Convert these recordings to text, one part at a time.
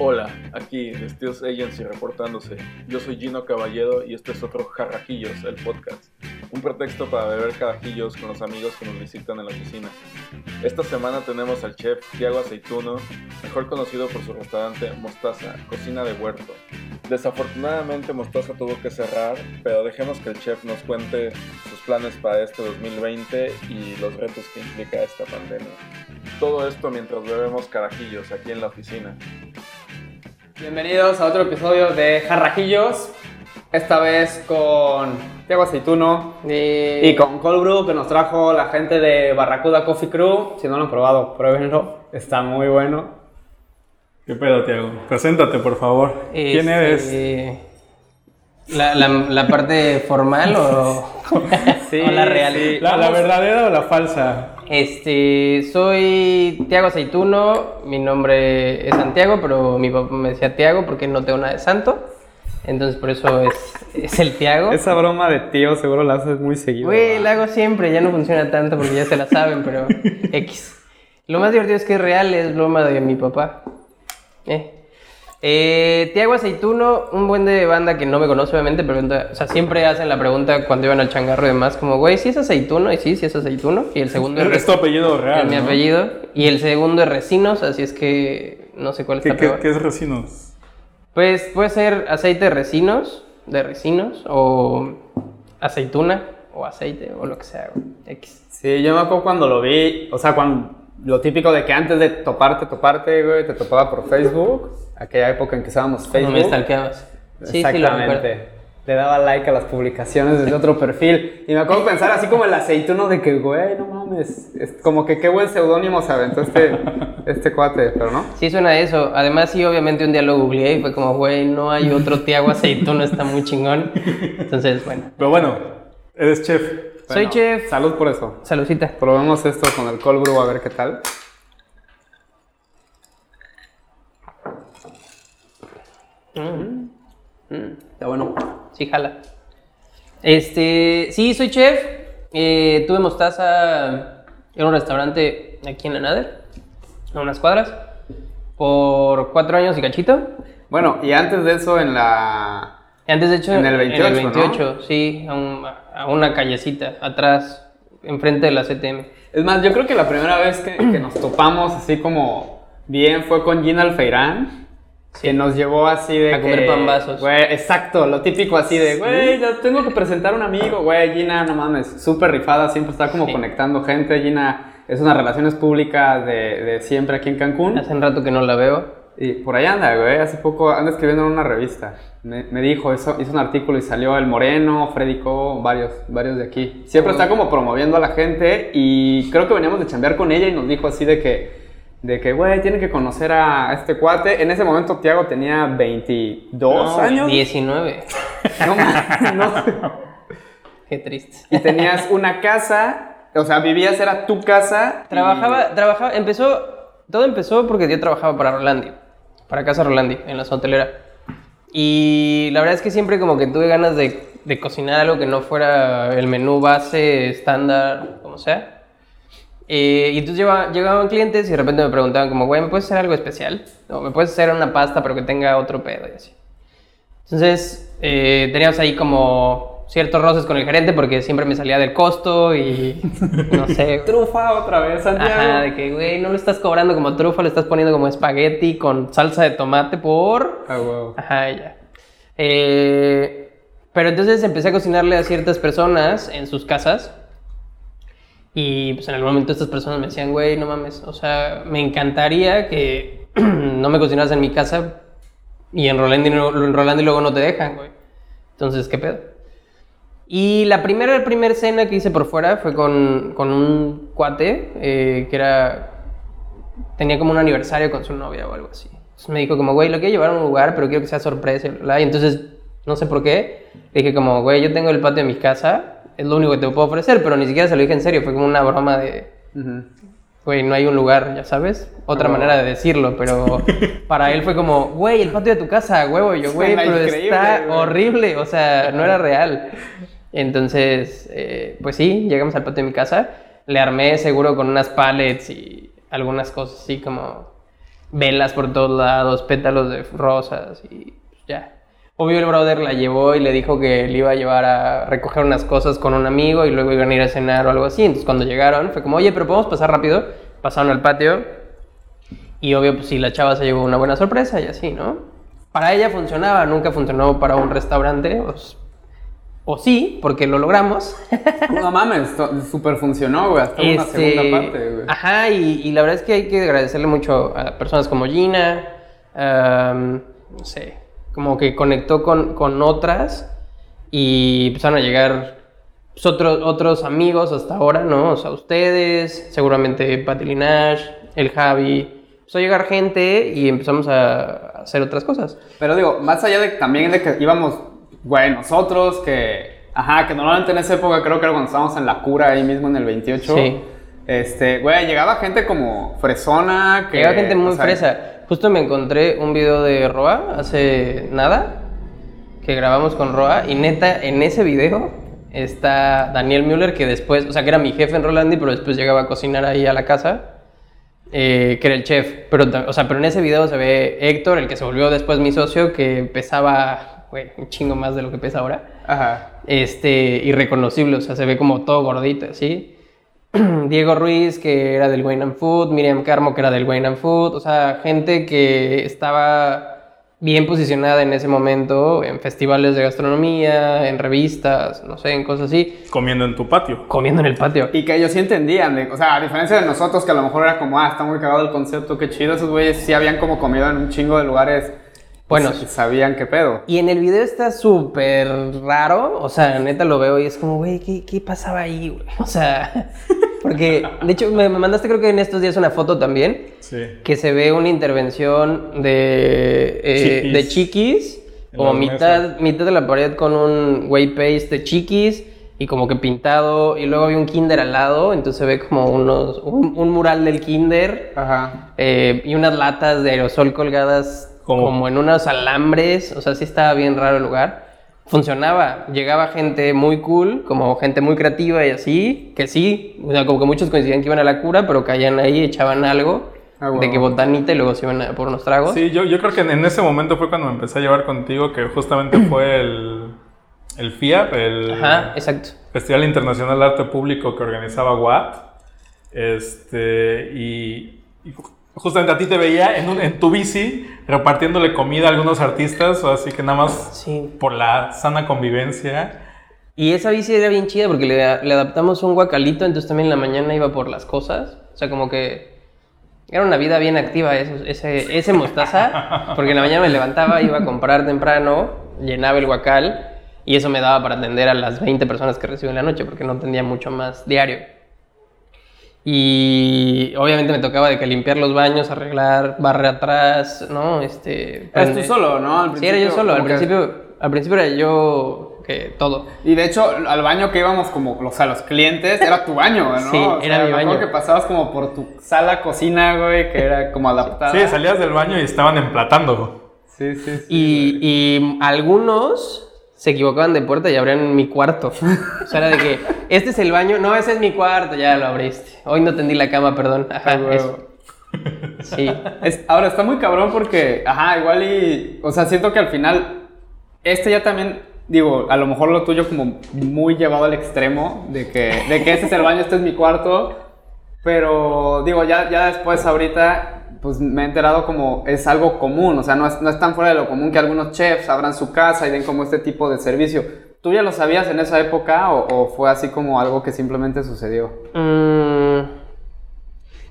Hola, aquí Steels Agency reportándose. Yo soy Gino Caballero y este es otro Jarrajillos, el podcast. Un pretexto para beber carajillos con los amigos que nos visitan en la oficina. Esta semana tenemos al chef Tiago Aceituno, mejor conocido por su restaurante Mostaza, cocina de huerto. Desafortunadamente Mostaza tuvo que cerrar, pero dejemos que el chef nos cuente sus planes para este 2020 y los retos que implica esta pandemia. Todo esto mientras bebemos carajillos aquí en la oficina. Bienvenidos a otro episodio de Jarrajillos. Esta vez con Tiago Aceituno y con Cold Brew que nos trajo la gente de Barracuda Coffee Crew. Si no lo han probado, pruébenlo. Está muy bueno. ¿Qué pedo, Tiago? Preséntate, por favor. ¿Quién eres? Este, ¿La, la, la parte formal o, Sí, o la real? sí. ¿La, la verdadera o la falsa? Este, soy Tiago Aceituno, mi nombre es Santiago, pero mi papá me decía Tiago porque no tengo nada de santo. Entonces por eso es, es el Tiago. Esa broma de tío seguro la haces muy seguido. Güey, la hago siempre, ya no funciona tanto porque ya se la saben, pero X. Lo más divertido es que es real, es broma de mi papá. Eh. Eh, Tiago Aceituno, un buen de banda que no me conoce obviamente, pregunta, o sea, siempre hacen la pregunta cuando iban al changarro y demás, como, güey, ¿sí es aceituno? Y sí, sí es aceituno. Y el segundo es, Es tu apellido es real. mi ¿no? apellido. Y el segundo es Resinos, así es que no sé cuál ¿Qué, está qué, peor. qué es resinos? Pues puede ser aceite de resinos, de resinos, o aceituna, o aceite, o lo que sea, güey. X. Sí, yo me acuerdo cuando lo vi, o sea, cuando lo típico de que antes de toparte, toparte, güey, te topaba por Facebook, aquella época en que usábamos No Facebook. me stalkeabas. Sí, sí, lo. Exactamente. Le daba like a las publicaciones desde otro perfil. Y me acuerdo pensar así como el aceituno de que, güey, no mames. Es como que qué buen seudónimo se aventó este, este cuate, pero no. Sí, suena a eso. Además, sí, obviamente un día lo googleé y fue como, güey, no hay otro Tiago Aceituno, está muy chingón. Entonces, bueno. Pero bueno, eres chef. Soy Bueno, chef. Salud por eso. Saludcita. Probemos esto con el cold brew a ver qué tal. Está bueno. Sí, jala. Este, sí, soy chef. Eh, tuve mostaza en un restaurante aquí en la Nader, a unas cuadras, por cuatro años y cachito. Bueno, y antes de eso en la... Antes, de hecho, En el 28, en el 28 sí, a, un- a una callecita, atrás, enfrente de la CTM. Es más, yo creo que la primera vez que, que nos topamos así como bien fue con Gina Alfeirán. Que nos llevó así de A comer que- pambazos. Güey, exacto, lo típico así de, güey, yo tengo que presentar a un amigo, güey, Gina, no mames, súper rifada, siempre está como Sí. conectando gente. Gina es unas relaciones públicas de, de siempre aquí en Cancún. Hace un rato que no la veo. Y por ahí anda, güey, hace poco anda escribiendo en una revista. Me, me dijo, hizo, hizo un artículo y salió El Moreno, Freddy Co, varios, varios de aquí. Siempre está como promoviendo a la gente y creo que veníamos de chambear con ella y nos dijo así de que, de que, güey, tienen que conocer a este cuate. En ese momento Tiago tenía 22 No, años. 19. No, no. Qué triste. Y tenías una casa, o sea, vivías, era tu casa. y- Trabajaba, trabajaba, empezó, todo empezó porque yo trabajaba para Rolandi, para Casa Rolandi, en la hotelera. Y la verdad es que siempre como que tuve ganas de, de cocinar algo que no fuera el menú base, estándar, como sea. Eh, y entonces lleva- llegaban clientes y de repente me preguntaban como, güey, ¿me puedes hacer algo especial? O me puedes hacer una pasta pero que tenga otro pedo y así. Entonces eh, teníamos ahí como ciertos roces con el gerente porque siempre me salía del costo y no sé. Trufa otra vez, Santiago. Ajá, de que, güey, no lo estás cobrando como trufa, lo estás poniendo como espagueti con salsa de tomate por... Ah, huevo. Ajá, ya. Eh, pero entonces empecé a cocinarle a ciertas personas en sus casas. Y pues en algún momento estas personas me decían, güey, no mames, o sea, me encantaría que no me cocinaras en mi casa y en en Rolandi luego no te dejan, güey. Entonces, ¿qué pedo? Y la primera, la primera cena que hice por fuera fue con, con un cuate eh, que era. tenía como un aniversario con su novia o algo así. Entonces me dijo, como, güey, lo quiero llevar a un lugar, pero quiero que sea sorpresa y bla, bla. Y entonces, no sé por qué, le dije, como, güey, yo tengo el patio de mi casa, es lo único que te puedo ofrecer, pero ni siquiera se lo dije en serio, fue como una broma de. Güey, no hay un lugar, ya sabes. Otra Oh. manera de decirlo, pero para él fue como, güey, el patio de tu casa, huevo. Yo, güey, pero está horrible, o sea, no era real. Entonces, eh, pues sí, llegamos al patio de mi casa. Le armé seguro con unas pallets y algunas cosas así como velas por todos lados, pétalos de rosas y ya. Obvio el brother la llevó y le dijo que le iba a llevar a recoger unas cosas con un amigo y luego iban a ir a cenar o algo así. Entonces cuando llegaron fue como, oye, pero podemos pasar rápido. Pasaron al patio y obvio pues sí, la chava se llevó una buena sorpresa y así, ¿no? Para ella funcionaba, nunca funcionó para un restaurante. O, o sí, porque lo logramos. no mames, súper funcionó, güey, hasta una Este, segunda parte, güey. Ajá, y, y la verdad es que hay que agradecerle mucho a personas como Gina, no sé, como que conectó con, con otras y empezaron a llegar pues, otros, otros amigos hasta ahora, ¿no? O sea, ustedes, seguramente Pati Linash, el Javi. Empezó a llegar gente y empezamos a hacer otras cosas. Pero digo, más allá de también de que íbamos, güey, nosotros que, ajá, que normalmente en esa época creo que era cuando estábamos en la cura ahí mismo en el 28. Sí. Este, güey, llegaba gente como fresona, que... Llega gente muy o sea, fresa. Justo me encontré un video de Roa hace nada, que grabamos con Roa, y neta, en ese video está Daniel Müller, que después, o sea, que era mi jefe en Rolandi, pero después llegaba a cocinar ahí a la casa, eh, que era el chef. Pero, o sea, pero en ese video se ve Héctor, el que se volvió después mi socio, que pesaba, güey, un chingo más de lo que pesa ahora Ajá. este, irreconocible, o sea, se ve como todo gordito, ¿sí? Diego Ruiz, que era del Wayne and Food, Miriam Carmo, que era del Wayne and Food, o sea, gente que estaba bien posicionada en ese momento en festivales de gastronomía, en revistas, no sé, en cosas así, Comiendo en tu patio. comiendo en el patio. Y que ellos sí entendían, de- o sea, a diferencia de nosotros que a lo mejor era como, ah, está muy cagado el concepto, qué chido, esos güeyes sí habían como comido en un chingo de lugares. Buenos. s- Sabían qué pedo. Y en el video está súper raro, o sea, neta lo veo y es como, güey, ¿qué, qué pasaba ahí, güey? O sea, porque, de hecho, me, me mandaste creo que en estos días una foto también, Sí. que se ve una intervención de, eh, Chiquis. de chiquis, como mitad, mitad de la pared con un way paste de chiquis y como que pintado, y luego había un kinder al lado, entonces se ve como unos, un, un mural del kinder Ajá. eh, y unas latas de aerosol colgadas Como- como en unos alambres, o sea, sí estaba bien raro el lugar. Funcionaba, llegaba gente muy cool, como gente muy creativa y así, que sí, o sea, como que muchos coincidían que iban a la cura, pero caían ahí, echaban algo, Ah, de que botanita y luego se iban a por unos tragos. Sí, yo, yo creo que en, en ese momento fue cuando me empecé a llevar contigo, que justamente fue el, el FIAP, el Ajá, exacto. Festival Internacional de Arte Público que organizaba WAT. Este, y, y justamente a ti te veía en, un- en tu bici repartiéndole comida a algunos artistas, así que nada más Sí. por la sana convivencia. Y esa bici era bien chida porque le, le adaptamos un guacalito, entonces también en la mañana iba por las cosas. O sea, como que era una vida bien activa eso- ese, ese mostaza, porque en la mañana me levantaba, iba a comprar temprano, llenaba el guacal y eso me daba para atender a las 20 personas que recibo en la noche, porque no atendía mucho más diario. Y obviamente me tocaba de que limpiar los baños, arreglar, barrer atrás, ¿no? Este, Eres tú solo, ¿no? Al Sí, era yo principio, solo. Al principio, al principio era yo que todo. Y de hecho, al baño que íbamos como, o sea, los clientes, era tu baño, ¿no? Sí, O sea, era mi baño. que pasabas como por tu sala, cocina, güey, que era como adaptada. Sí, salías del baño y estaban emplatando. Sí, sí, sí. Y, y algunos se equivocaban de puerta y abrían mi cuarto. O sea, era de que, este es el baño, no, ese es mi cuarto, ya lo abriste. Hoy no tendí la cama, perdón. Ajá, Ah, huevo. eso. Sí. Es- ahora, está muy cabrón porque, ajá, igual y, o sea, siento que al final, este ya también, digo, a lo mejor lo tuyo como muy llevado al extremo, de que, de que este es el baño, este es mi cuarto, pero digo, ya, ya después ahorita, pues me he enterado como es algo común, o sea, no es, no es tan fuera de lo común que algunos chefs abran su casa y den como este tipo de servicio. ¿Tú ya lo sabías en esa época o, fue así como algo que simplemente sucedió? Mm,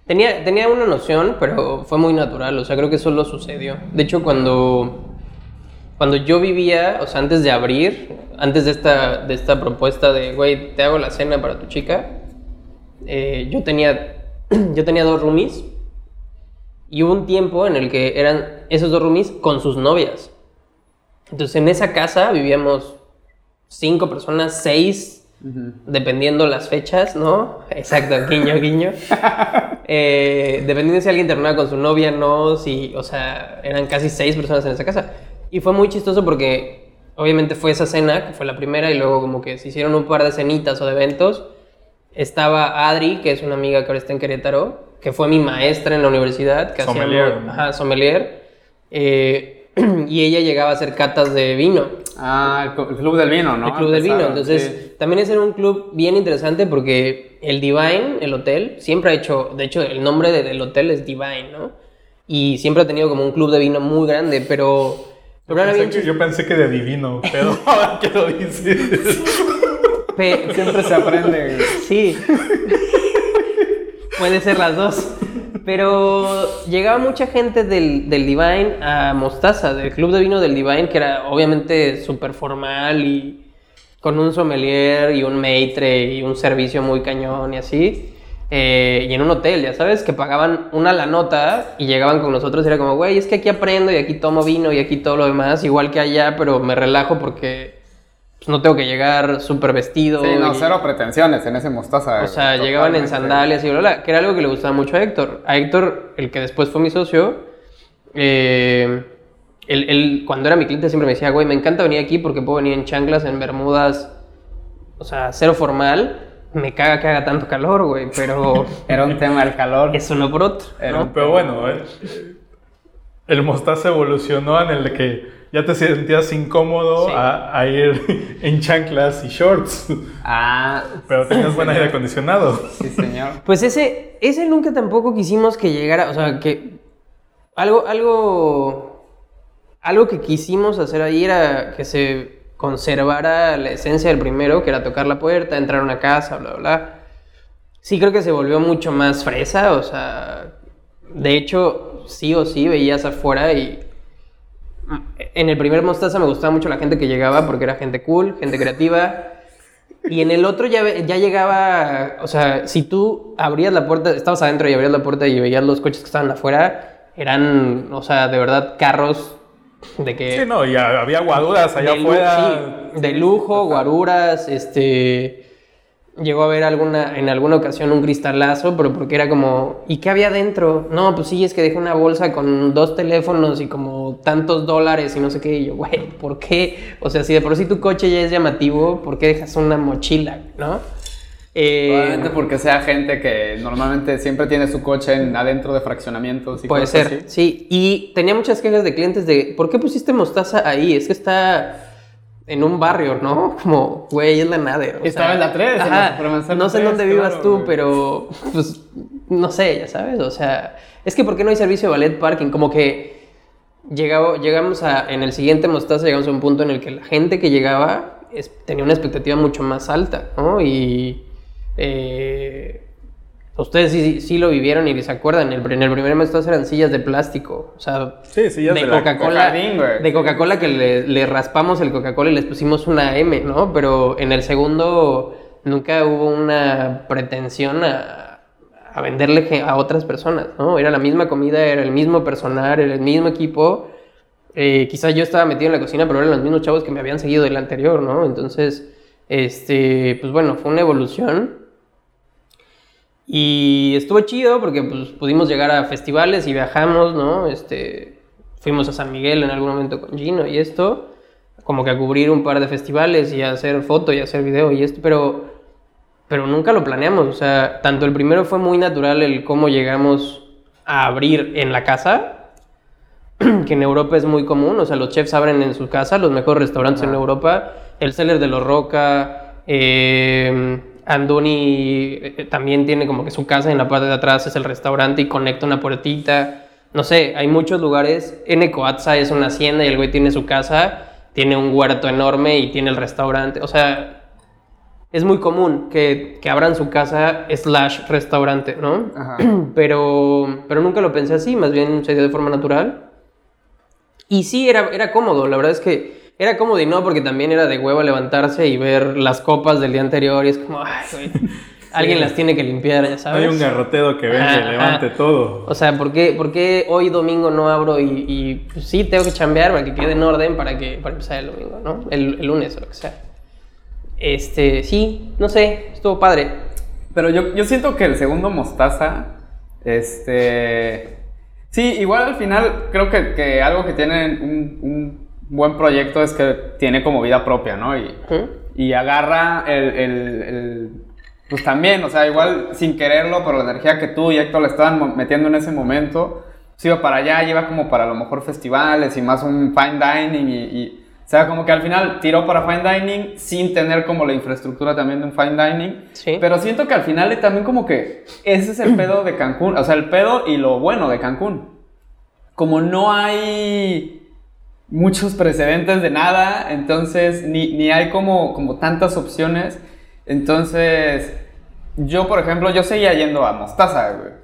tenía, tenía una noción, pero fue muy natural. O sea, creo que solo sucedió. De hecho, cuando, cuando yo vivía, o sea, antes de abrir, antes de esta, de esta propuesta de, güey, te hago la cena para tu chica, eh, yo, tenía, yo tenía dos roomies. Y hubo un tiempo en el que eran esos dos roomies con sus novias. Entonces, en esa casa vivíamos cinco personas, seis, dependiendo las fechas, ¿no? Exacto, guiño, guiño. Eh, dependiendo si alguien terminaba con su novia, no, si, o sea, eran casi seis personas en esa casa. Y fue muy chistoso porque obviamente fue esa cena, que fue la primera, y luego como que se hicieron un par de cenitas o de eventos. Estaba Adri, que es una amiga que ahora está en Querétaro, que fue mi maestra en la universidad, que Sommelier, hacíamos, ¿no? ajá, sommelier, eh, y ella llegaba a hacer catas de vino. Ah, el club del vino, ¿no? el club del vino. Entonces, sí. también es en un club bien interesante porque el Divine, el hotel, siempre ha hecho, de hecho, el nombre de- del hotel es Divine, ¿no? Y siempre ha tenido como un club de vino muy grande, pero, pero era Pensé que- yo pensé que de divino, pero ahora que lo dices. pe- Siempre se aprende. Sí. Puede ser las dos. Pero llegaba mucha gente del, del Divine a Mostaza, del club de vino del Divine, que era obviamente súper formal y con un sommelier y un maitre y un servicio muy cañón y así. Eh, y en un hotel, ya sabes, que pagaban una la nota y llegaban con nosotros y era como, güey, es que aquí aprendo y aquí tomo vino y aquí todo lo demás, igual que allá, pero me relajo porque no tengo que llegar súper vestido. Sí, no, y- cero pretensiones en ese mostaza. o sea, Totalmente. llegaban en sandalias y bla, bla, que era algo que le gustaba mucho a Héctor. A Héctor, el que después fue mi socio, eh, él, él, cuando era mi cliente siempre me decía, güey, me encanta venir aquí porque puedo venir en chanclas, en bermudas, o sea, cero formal. Me caga que haga tanto calor, güey, pero Era un tema del calor. eso no por otro, Pero bueno, eh, el mostaza evolucionó en el que ya te sentías incómodo Sí. a, a ir en chanclas y shorts, Ah, pero tenías buen aire acondicionado. sí, señor. Pues ese, ese nunca tampoco quisimos que llegara, o sea, que algo, algo, algo que quisimos hacer ahí era que se conservara la esencia del primero, que era tocar la puerta, entrar a una casa, bla, bla, bla. Sí creo que se volvió mucho más fresa, o sea, de hecho, sí o sí veías afuera y en el primer Mostaza me gustaba mucho la gente que llegaba porque era gente cool, gente creativa. Y en el otro ya, ya llegaba, o sea, si tú abrías la puerta, estabas adentro y abrías la puerta y veías los coches que estaban afuera, eran, o sea, de verdad carros de que... Sí, no, y ha- había guaduras allá de afuera. sí, de lujo, guaruras, este... Llegó a ver alguna, en alguna ocasión un cristalazo, pero porque era como, ¿y qué había dentro? No, pues sí, es que dejé una bolsa con dos teléfonos y como tantos dólares y no sé qué. Y yo, güey, ¿por qué? O sea, si de por sí tu coche ya es llamativo, ¿por qué dejas una mochila, no? Eh, Probablemente porque sea gente que normalmente siempre tiene su coche en- adentro de fraccionamientos. Y Puede cosas ser, así. sí. Y tenía muchas quejas de clientes de, ¿por qué pusiste mostaza ahí? Es que está en un barrio, ¿no? Como, güey, es la Nader. o Estaba sea, en la 3, en la ajá, no sé en 3, dónde vivas claro, tú, güey. pero, pues, no sé, ya sabes. O sea, es que ¿por qué no hay servicio de ballet parking? Como que llegaba, llegamos a, en el siguiente mostaza, llegamos a un punto en el que la gente que llegaba es- tenía una expectativa mucho más alta, ¿no? Y... eh, Ustedes sí, sí lo vivieron y se acuerdan, el, en el primer mostaza eran sillas de plástico, o sea, Sí, sillas de de la Coca-Cola, de Coca-Cola que le, le raspamos el Coca-Cola y les pusimos una M, ¿no? Pero en el segundo nunca hubo una pretensión a, a venderle a otras personas, ¿no? Era la misma comida, era el mismo personal, era el mismo equipo. Eh, quizás yo estaba metido en la cocina, pero eran los mismos chavos que me habían seguido del anterior, ¿no? Entonces, este, pues bueno, fue una evolución. Y estuvo chido porque pues, pudimos llegar a festivales y viajamos, ¿no? Este, fuimos a San Miguel en algún momento con Gino y esto, como que a cubrir un par de festivales y a hacer foto y a hacer video y esto, pero, pero nunca lo planeamos. O sea, tanto el primero fue muy natural el cómo llegamos a abrir en la casa, que en Europa es muy común, o sea, los chefs abren en su casa, los mejores restaurantes en Europa, el Cellar de los Roca, eh, Andoni eh, también tiene como que su casa en la parte de atrás es el restaurante y conecta una puertita, no sé, hay muchos lugares, en Coatza es una hacienda y el güey tiene su casa, tiene un huerto enorme y tiene el restaurante, o sea, es muy común que, que abran su casa slash restaurante, ¿no? Ajá. pero, pero nunca lo pensé así, más bien se dio de forma natural. Y sí, era, era cómodo, la verdad es que era cómodo y no, porque también era de hueva levantarse y ver las copas del día anterior y es como, ay, güey, alguien las tiene que limpiar, ya sabes. Hay un garrotero que Ajá, y levante todo. O sea, ¿por qué, por qué hoy domingo no abro y, y, pues, sí tengo que chambear para que quede en orden para, que, para empezar el domingo, ¿no? El, el lunes o lo que sea. Este, sí, no sé, estuvo padre. Pero yo, yo siento que el segundo mostaza, este... Sí, igual al final creo que, que algo que tiene un, un buen proyecto es que tiene como vida propia, ¿no? Y, y agarra el, el- el- pues también, o sea, igual sin quererlo, pero la energía que tú y Héctor le estaban metiendo en ese momento, pues iba para allá, iba como para a lo mejor festivales y más un fine dining y, y- o sea, como que al final tiró para fine dining sin tener como la infraestructura también de un fine dining. Sí. Pero siento que al final también como que ese es el pedo de Cancún, o sea, el pedo y lo bueno de Cancún. Como no hay muchos precedentes de nada, entonces ni, ni hay como, como tantas opciones. Entonces, yo por ejemplo, yo seguía yendo a Mostaza, güey.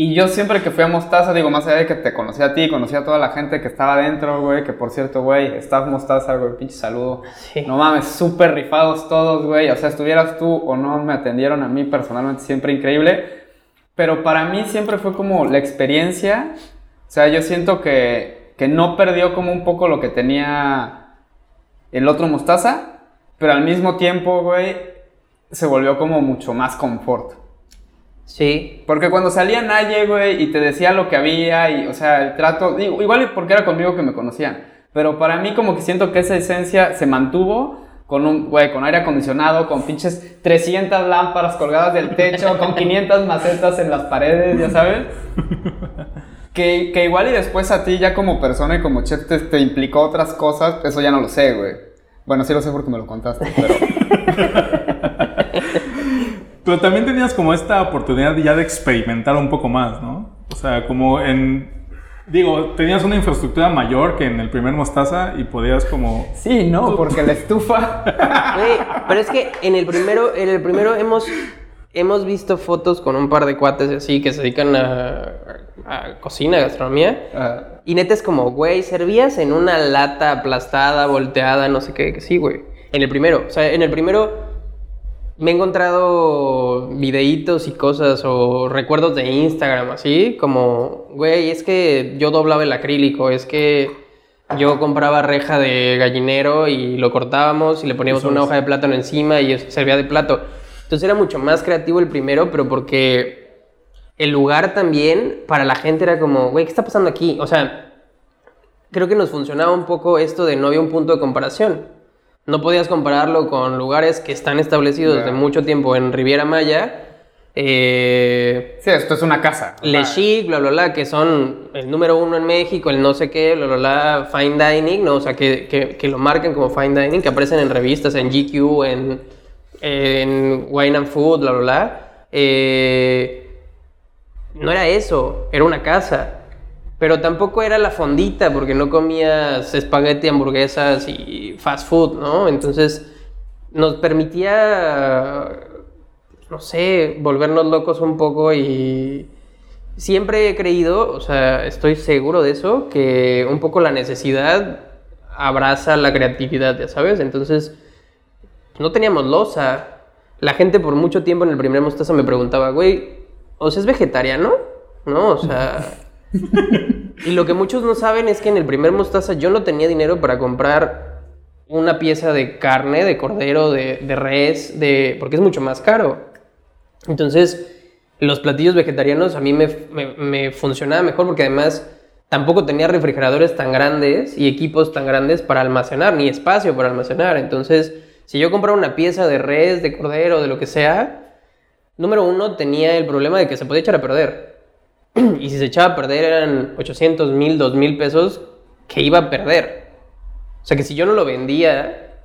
Y yo siempre que fui a Mostaza, digo, más allá de que te conocí a ti, conocí a toda la gente que estaba adentro, güey, que por cierto, güey, staff Mostaza, güey, pinche saludo. Sí. No mames, súper rifados todos, güey. O sea, estuvieras tú o no, me atendieron a mí personalmente, siempre increíble. Pero para mí siempre fue como la experiencia. O sea, yo siento que, que no perdió como un poco lo que tenía el otro Mostaza, pero al mismo tiempo, güey, se volvió como mucho más confort. Sí. Porque cuando salía Naye, güey, y te decía lo que había, y, o sea, el trato, digo, igual porque era conmigo que me conocían, pero para mí como que siento que esa esencia se mantuvo con un, güey, con aire acondicionado, con pinches 300 lámparas colgadas del techo, con 500 macetas en las paredes, ya sabes. Que, que igual y después a ti ya como persona y como chef te, te implicó otras cosas, eso ya no lo sé, güey. Bueno, sí lo sé porque me lo contaste, pero... Pero también tenías como esta oportunidad ya de experimentar un poco más, ¿no? O sea, como en... Digo, tenías una infraestructura mayor que en el primer Mostaza y podías como... Sí, no, porque la estufa... Pero es que en el primero, en el primero hemos, hemos visto fotos con un par de cuates así que se dedican a, a cocina, gastronomía. Ah, Y neta es como, güey, servías en una lata aplastada, volteada, no sé qué, que sí, güey. En el primero, o sea, en el primero me he encontrado videitos y cosas o recuerdos de Instagram, así, como, güey, es que yo doblaba el acrílico, es que yo compraba reja de gallinero y lo cortábamos y le poníamos una hoja de plátano encima y servía de plato. Entonces era mucho más creativo el primero, pero porque el lugar también para la gente era como, güey, ¿qué está pasando aquí? O sea, creo que nos funcionaba un poco esto de no había un punto de comparación. No podías compararlo con lugares que están establecidos Ya. desde mucho tiempo en Riviera Maya. Eh, Sí, esto es una casa. Le Chic, bla, bla, bla, que son el número uno en México, el no sé qué, bla, bla, bla, Fine Dining, ¿no? O sea, que, que, que lo marcan como Fine Dining, que aparecen en revistas, en GQ, en, en Wine and Food, bla, bla, bla. Eh, no era eso, era una casa. Pero tampoco era la fondita, porque no comías espagueti, hamburguesas y fast food, ¿no? Entonces nos permitía, no sé, volvernos locos un poco y siempre he creído, o sea, estoy seguro de eso, que un poco la necesidad abraza la creatividad, ya sabes. Entonces, no teníamos losa. La gente por mucho tiempo en el primer mostaza me preguntaba, güey, ¿o sea, es vegetariano? ¿No? O sea... y lo que muchos no saben es que en el primer mostaza yo no tenía dinero para comprar una pieza de carne, de cordero, de, de res, de... porque es mucho más caro. Entonces, los platillos vegetarianos a mí me, me, me funcionaba mejor porque además tampoco tenía refrigeradores tan grandes y equipos tan grandes para almacenar, ni espacio para almacenar. Entonces, si yo compraba una pieza de res, de cordero, de lo que sea, número uno tenía el problema de que se podía echar a perder. y si se echaba a perder eran 800, 1000, 2000 pesos que iba a perder. O sea que si yo no lo vendía,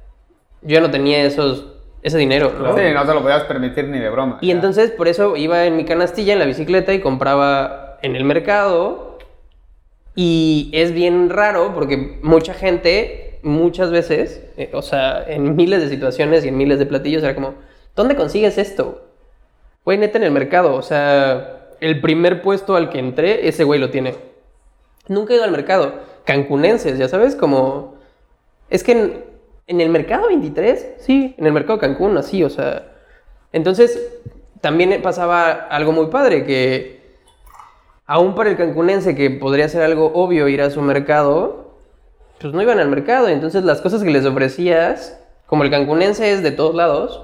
yo ya no tenía esos, ese dinero. ¿no? Sí, no lo podías permitir ni de broma. Y ya. entonces por eso iba en mi canastilla en la bicicleta y compraba en el mercado. Y es bien raro porque mucha gente, muchas veces, eh, o sea, en miles de situaciones y en miles de platillos, era como, ¿dónde consigues esto? Güey, neta en el mercado. O sea, el primer puesto al que entré, ese güey lo tiene. Nunca he ido al mercado. Cancunenses, ya sabes, como... Es que en, en el mercado 23, sí, en el mercado Cancún, así, o sea... Entonces, también pasaba algo muy padre, que aún para el cancunense, que podría ser algo obvio ir a su mercado, pues no iban al mercado. Entonces, las cosas que les ofrecías, como el cancunense es de todos lados,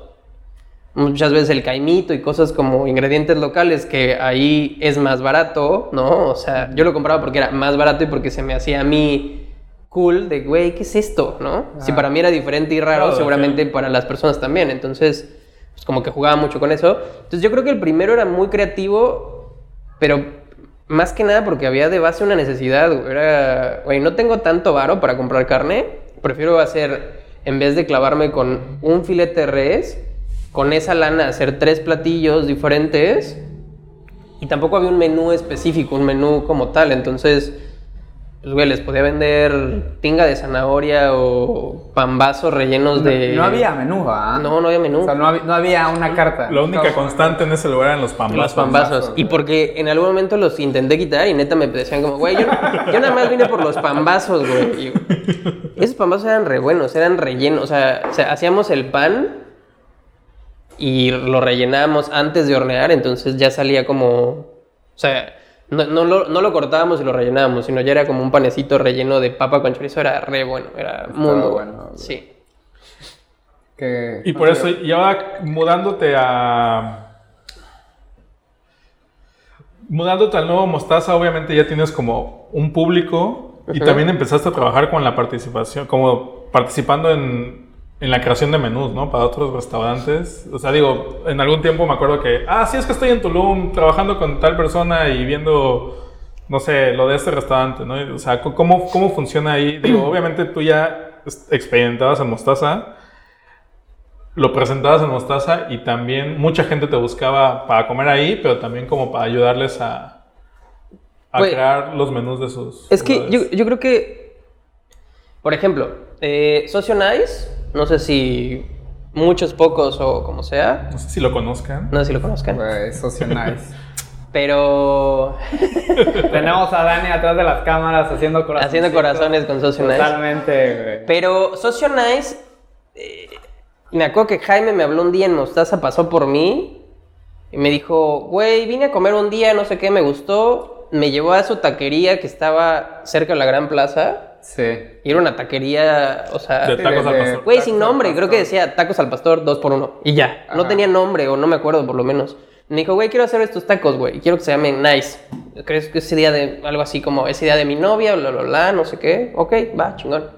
muchas veces el caimito y cosas como ingredientes locales que ahí es más barato, ¿no? O sea, yo lo compraba porque era más barato y porque se me hacía a mí cool de, güey, ¿qué es esto? ¿no? Si Ah. para mí era diferente y raro, Claro, seguramente para las personas también. Entonces, pues como que jugaba mucho con eso. Entonces yo creo que el primero era muy creativo, pero más que nada porque había de base una necesidad. Era, güey, no tengo tanto varo para comprar carne, prefiero hacer, en vez de clavarme con un filete de res, con esa lana hacer tres platillos diferentes. Y tampoco había un menú específico, un menú como tal. Entonces, pues, güey, les podía vender tinga de zanahoria o pambazos rellenos de... No había menú, ¿ah? No, no había menú. O sea, no había, no había una carta. La única constante en ese lugar eran los pambazos. Los pambazos. Y porque en algún momento los intenté quitar y neta me decían como, güey, yo, yo nada más vine por los pambazos, güey. Y esos pambazos eran re buenos, eran rellenos. O sea, o sea, hacíamos el pan y lo rellenábamos antes de hornear, entonces ya salía como... O sea, no, no lo, no lo cortábamos y lo rellenábamos, sino ya era como un panecito relleno de papa con chorizo. Era re bueno, era muy, Estaba muy bueno. bueno. Sí. Que- Y por eso, y ahora mudándote a. Mudándote al nuevo Mostaza, obviamente ya tienes como un público y también empezaste a trabajar con la participación, como participando en, en la creación de menús, ¿no? Para otros restaurantes. O sea, digo, en algún tiempo me acuerdo que, ah, sí, es que estoy en Tulum trabajando con tal persona y viendo, no sé, lo de este restaurante, ¿no? O sea, ¿cómo, cómo funciona ahí? Digo, obviamente tú ya experimentabas en Mostaza lo presentabas en Mostaza y también mucha gente te buscaba para comer ahí, pero también como para ayudarles a, a Pues, crear los menús de sus... Es que yo, yo creo que, por ejemplo, eh, Socio Nice, no sé si muchos, pocos o como sea, No sé si lo conozcan. no sé si lo conozcan, Güey, socio nice. pero Tenemos a Dani atrás de las cámaras haciendo corazones. Haciendo corazones con Socio Nice. Totalmente, güey. Pero Socio Nice, eh, me acuerdo que Jaime me habló un día en Mostaza, pasó por mí y me dijo, güey, vine a comer un día, no sé qué, me gustó. Me llevó a su taquería que estaba cerca de la Gran Plaza. Sí. Y era una taquería, o sea... De tacos al pastor. Güey, sin nombre, creo que decía tacos al pastor, dos por uno. Y ya, no tenía nombre, o no me acuerdo por lo menos. Me dijo, güey, quiero hacer estos tacos, güey, y quiero que se llamen Nice. ¿Crees que es idea de algo así como, es idea de mi novia, bla, bla, bla, no sé qué? Ok, va, chingón.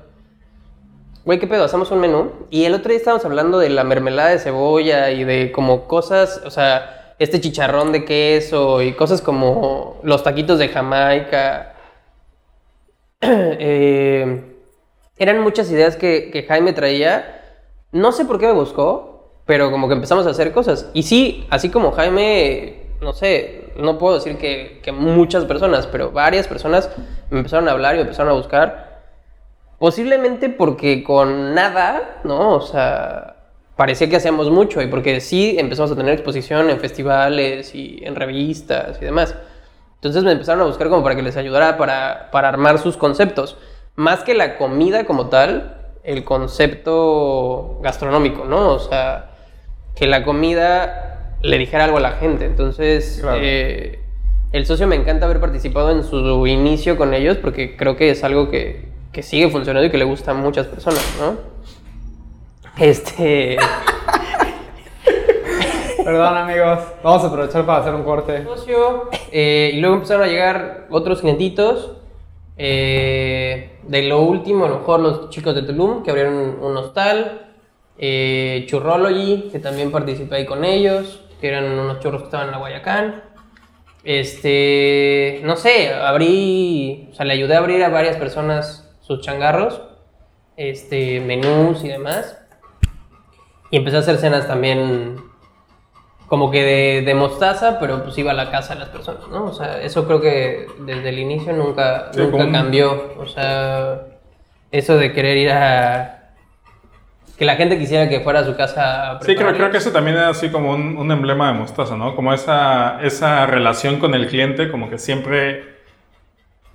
Güey, ¿qué pedo? Hacemos un menú. Y el otro día estábamos hablando de la mermelada de cebolla y de como cosas, o sea, este chicharrón de queso y cosas como los taquitos de Jamaica. Eh, eran muchas ideas que, Jaime traía. No sé por qué me buscó, pero como que empezamos a hacer cosas. Y sí, así como Jaime, no sé, no puedo decir que, que muchas personas, pero varias personas me empezaron a hablar y me empezaron a buscar. Posiblemente porque con nada, ¿no? O sea, parecía que hacíamos mucho y porque sí empezamos a tener exposición en festivales y en revistas y demás. Entonces me empezaron a buscar como para que les ayudara para, para armar sus conceptos. Más que la comida como tal, el concepto gastronómico, ¿no? O sea, que la comida le dijera algo a la gente. Entonces, Claro. eh, el socio me encanta haber participado en su inicio con ellos porque creo que es algo que, que sigue funcionando y que le gusta a muchas personas, ¿no? Este... Perdón, amigos. Vamos a aprovechar para hacer un corte. eh, y luego empezaron a llegar otros clientitos. eh, de lo último, a lo mejor los chicos de Tulum, que abrieron un hostal. Eh, Churrology, que también participé ahí con ellos, que eran unos churros que estaban en la Guayacán. Este, no sé, abrí, o sea, le ayudé a abrir a varias personas sus changarros, este, menús y demás. Y empecé a hacer cenas también como que de, de mostaza, pero pues iba a la casa de las personas, ¿no? O sea, eso creo que desde el inicio nunca, Sí, nunca como cambió. O sea, eso de querer ir a... Que la gente quisiera que fuera a su casa a Sí, creo, creo que eso también es así como un, un emblema de Mostaza, ¿no? Como esa, esa relación con el cliente, como que siempre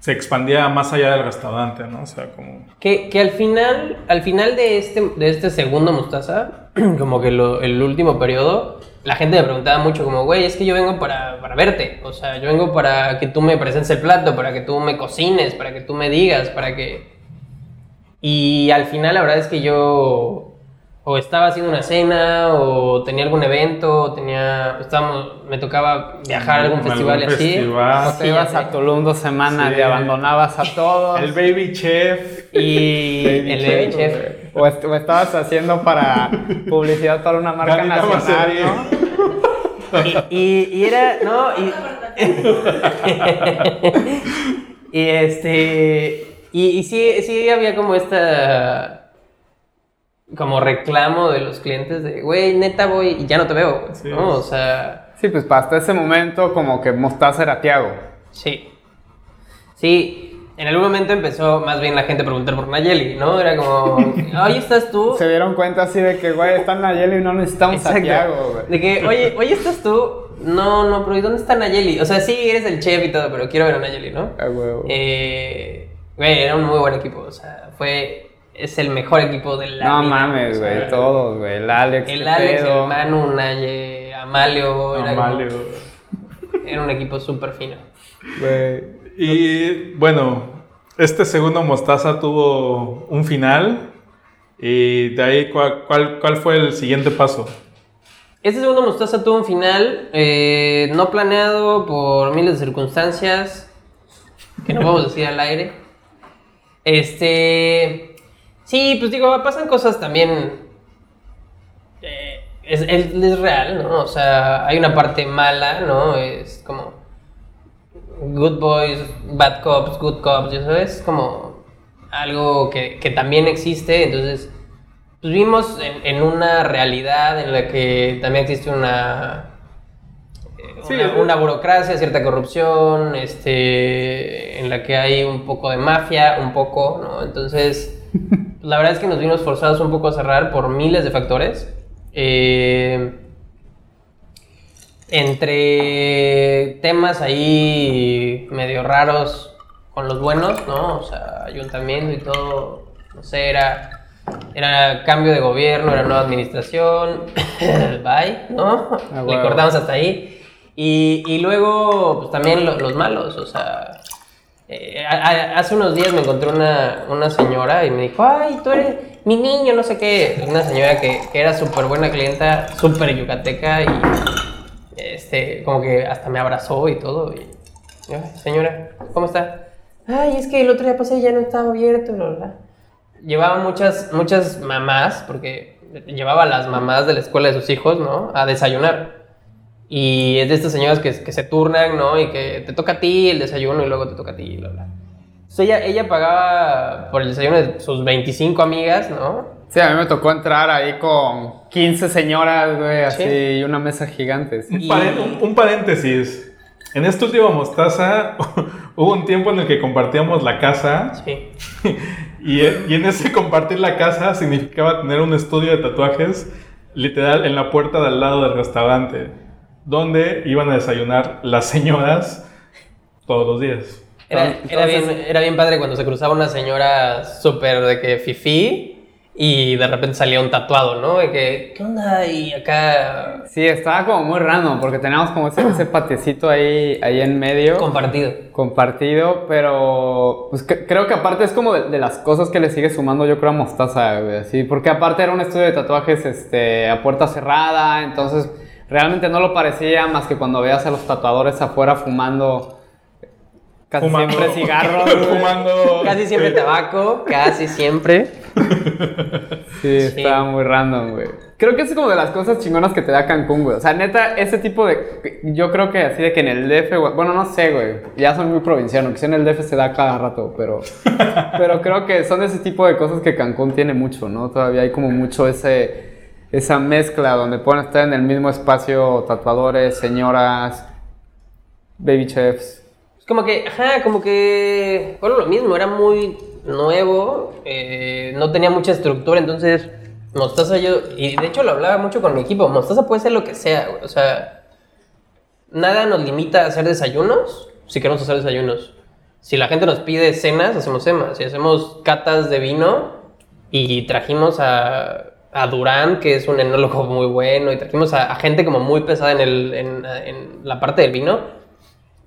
se expandía más allá del restaurante, ¿no? O sea, como... Que, que al final, al final de este, de este segundo mostaza, como que lo- el último periodo, la gente me preguntaba mucho como, güey, es que yo vengo para, para verte. O sea, yo vengo para que tú me presentes el plato, para que tú me cocines, para que tú me digas, para que... Y al final la verdad es que yo o estaba haciendo una cena o tenía algún evento, o tenía, estábamos, me tocaba viajar a algún Algún festival y así. festival. O Sí, te ibas a. Tulum dos semanas Sí. y abandonabas a todos. El baby chef. Y Baby el chef, baby chef. O, est- o estabas haciendo para publicidad para una marca nacional. Y, y- y era, no, y, y este, y, y sí, sí había como esta, como reclamo de los clientes de, güey, neta voy y ya no te veo, güey", Sí. ¿no? O sea, Sí, pues hasta ese momento como que Mostaza era Tiago. sí. Sí, en algún momento empezó más bien la gente a preguntar por Nayeli, ¿no? Era como, oye, ¿estás tú? Se dieron cuenta así de que, güey, está Nayeli y no necesitamos Exacto. Tiago, güey. De que, oye, oye, ¿estás tú? No, no, pero ¿y dónde está Nayeli? O sea, sí, eres el chef y todo, pero quiero ver a Nayeli, ¿no? A huevo. Eh, güey, era un muy buen equipo. O sea, fue. Es el mejor equipo de la No vida, mames, o sea, güey, todos, güey. El Alex, El Alex, pedo. el Manu, Naye, Amalio. Era, como- Amalio. era un equipo súper fino. Güey. Y bueno, este segundo Mostaza tuvo un final. Y de ahí, ¿cuál, cuál, cuál fue el siguiente paso? Este segundo Mostaza tuvo un final eh, no planeado por miles de circunstancias que no podemos decir al aire. Este. Sí, pues digo, pasan cosas también. eh, es- es real, ¿no? O sea, hay una parte mala, ¿no? Es como. Good boys, bad cops, good cops, ya sabes, como algo que, que también existe. Entonces, pues vivimos en, en una realidad en la que también existe una, Sí, una, es- una burocracia, cierta corrupción, este, en la que hay un poco de mafia, un poco, ¿no? Entonces, la verdad es que nos vimos forzados un poco a cerrar por miles de factores. Eh, entre temas ahí medio raros con los buenos, ¿no? O sea, ayuntamiento y todo, no sé, era, era cambio de gobierno, era nueva administración, bye, ¿no? Ah, Le cortamos hasta ahí. Y, y luego, pues también lo- los malos, o sea, eh, a- a- hace unos días me encontré una, una señora y me dijo, ay, tú eres mi niño, no sé qué. Una señora que, que era súper buena clienta, súper yucateca y este, como que hasta me abrazó y todo. Y, yo, "Ay, señora, ¿cómo está? Ay, es que el otro día pasé y ya no estaba abierto, bla". Llevaba muchas, muchas mamás, porque llevaba a las mamás de la escuela de sus hijos, ¿no? A desayunar. Y es de estas señoras que, que se turnan, ¿no? Y que te toca a ti el desayuno y luego te toca a ti, bla, bla. Entonces ella, ella pagaba por el desayuno de sus 25 amigas, ¿no? Sí, a mí me tocó entrar ahí con 15 señoras, güey, así, Sí. y una mesa gigante. sí. Un, un- un paréntesis. En este último Mostaza hubo un tiempo en el que compartíamos la casa. Sí. Y, y en ese compartir la casa significaba tener un estudio de tatuajes literal en la puerta del lado del restaurante, donde iban a desayunar las señoras todos los días. Era, Entonces- era bien, era bien padre cuando se cruzaba una señora súper de que fifí y de repente salía un tatuado, ¿no? De que, ¿qué onda? Y acá Sí, estaba como muy random, porque teníamos como ese, ese patiecito ahí, ahí en medio. compartido. compartido, pero pues que- creo que aparte es como de, de las cosas que le sigue sumando yo creo a Mostaza, güey, así, porque aparte era un estudio de tatuajes este, a puerta cerrada, entonces realmente no lo parecía más que cuando veías a los tatuadores afuera fumando casi Fumando- siempre cigarros, fumando. Casi siempre eh, tabaco, casi siempre. Sí, estaba muy random, güey. Creo que es como de las cosas chingonas que te da Cancún, güey. O sea, neta, ese tipo de... Yo creo que así de que en el DF, güey... Bueno, no sé, güey. Ya soy muy provinciano. Que sí en el DF se da cada rato, pero... pero creo que son ese tipo de cosas que Cancún tiene mucho, ¿no? Todavía hay como mucho ese... Esa mezcla donde pueden estar en el mismo espacio tatuadores, señoras, baby chefs. Es como que, ajá, como que, bueno, lo mismo, era muy nuevo, eh, no tenía mucha estructura, entonces Mostaza yo, y de hecho lo hablaba mucho con mi equipo, Mostaza puede ser lo que sea, o sea, nada nos limita a hacer desayunos, si queremos hacer desayunos. Si la gente nos pide cenas, hacemos cenas, si hacemos catas de vino y trajimos a, a Durán, que es un enólogo muy bueno, y trajimos a, gente como muy pesada en la parte del vino,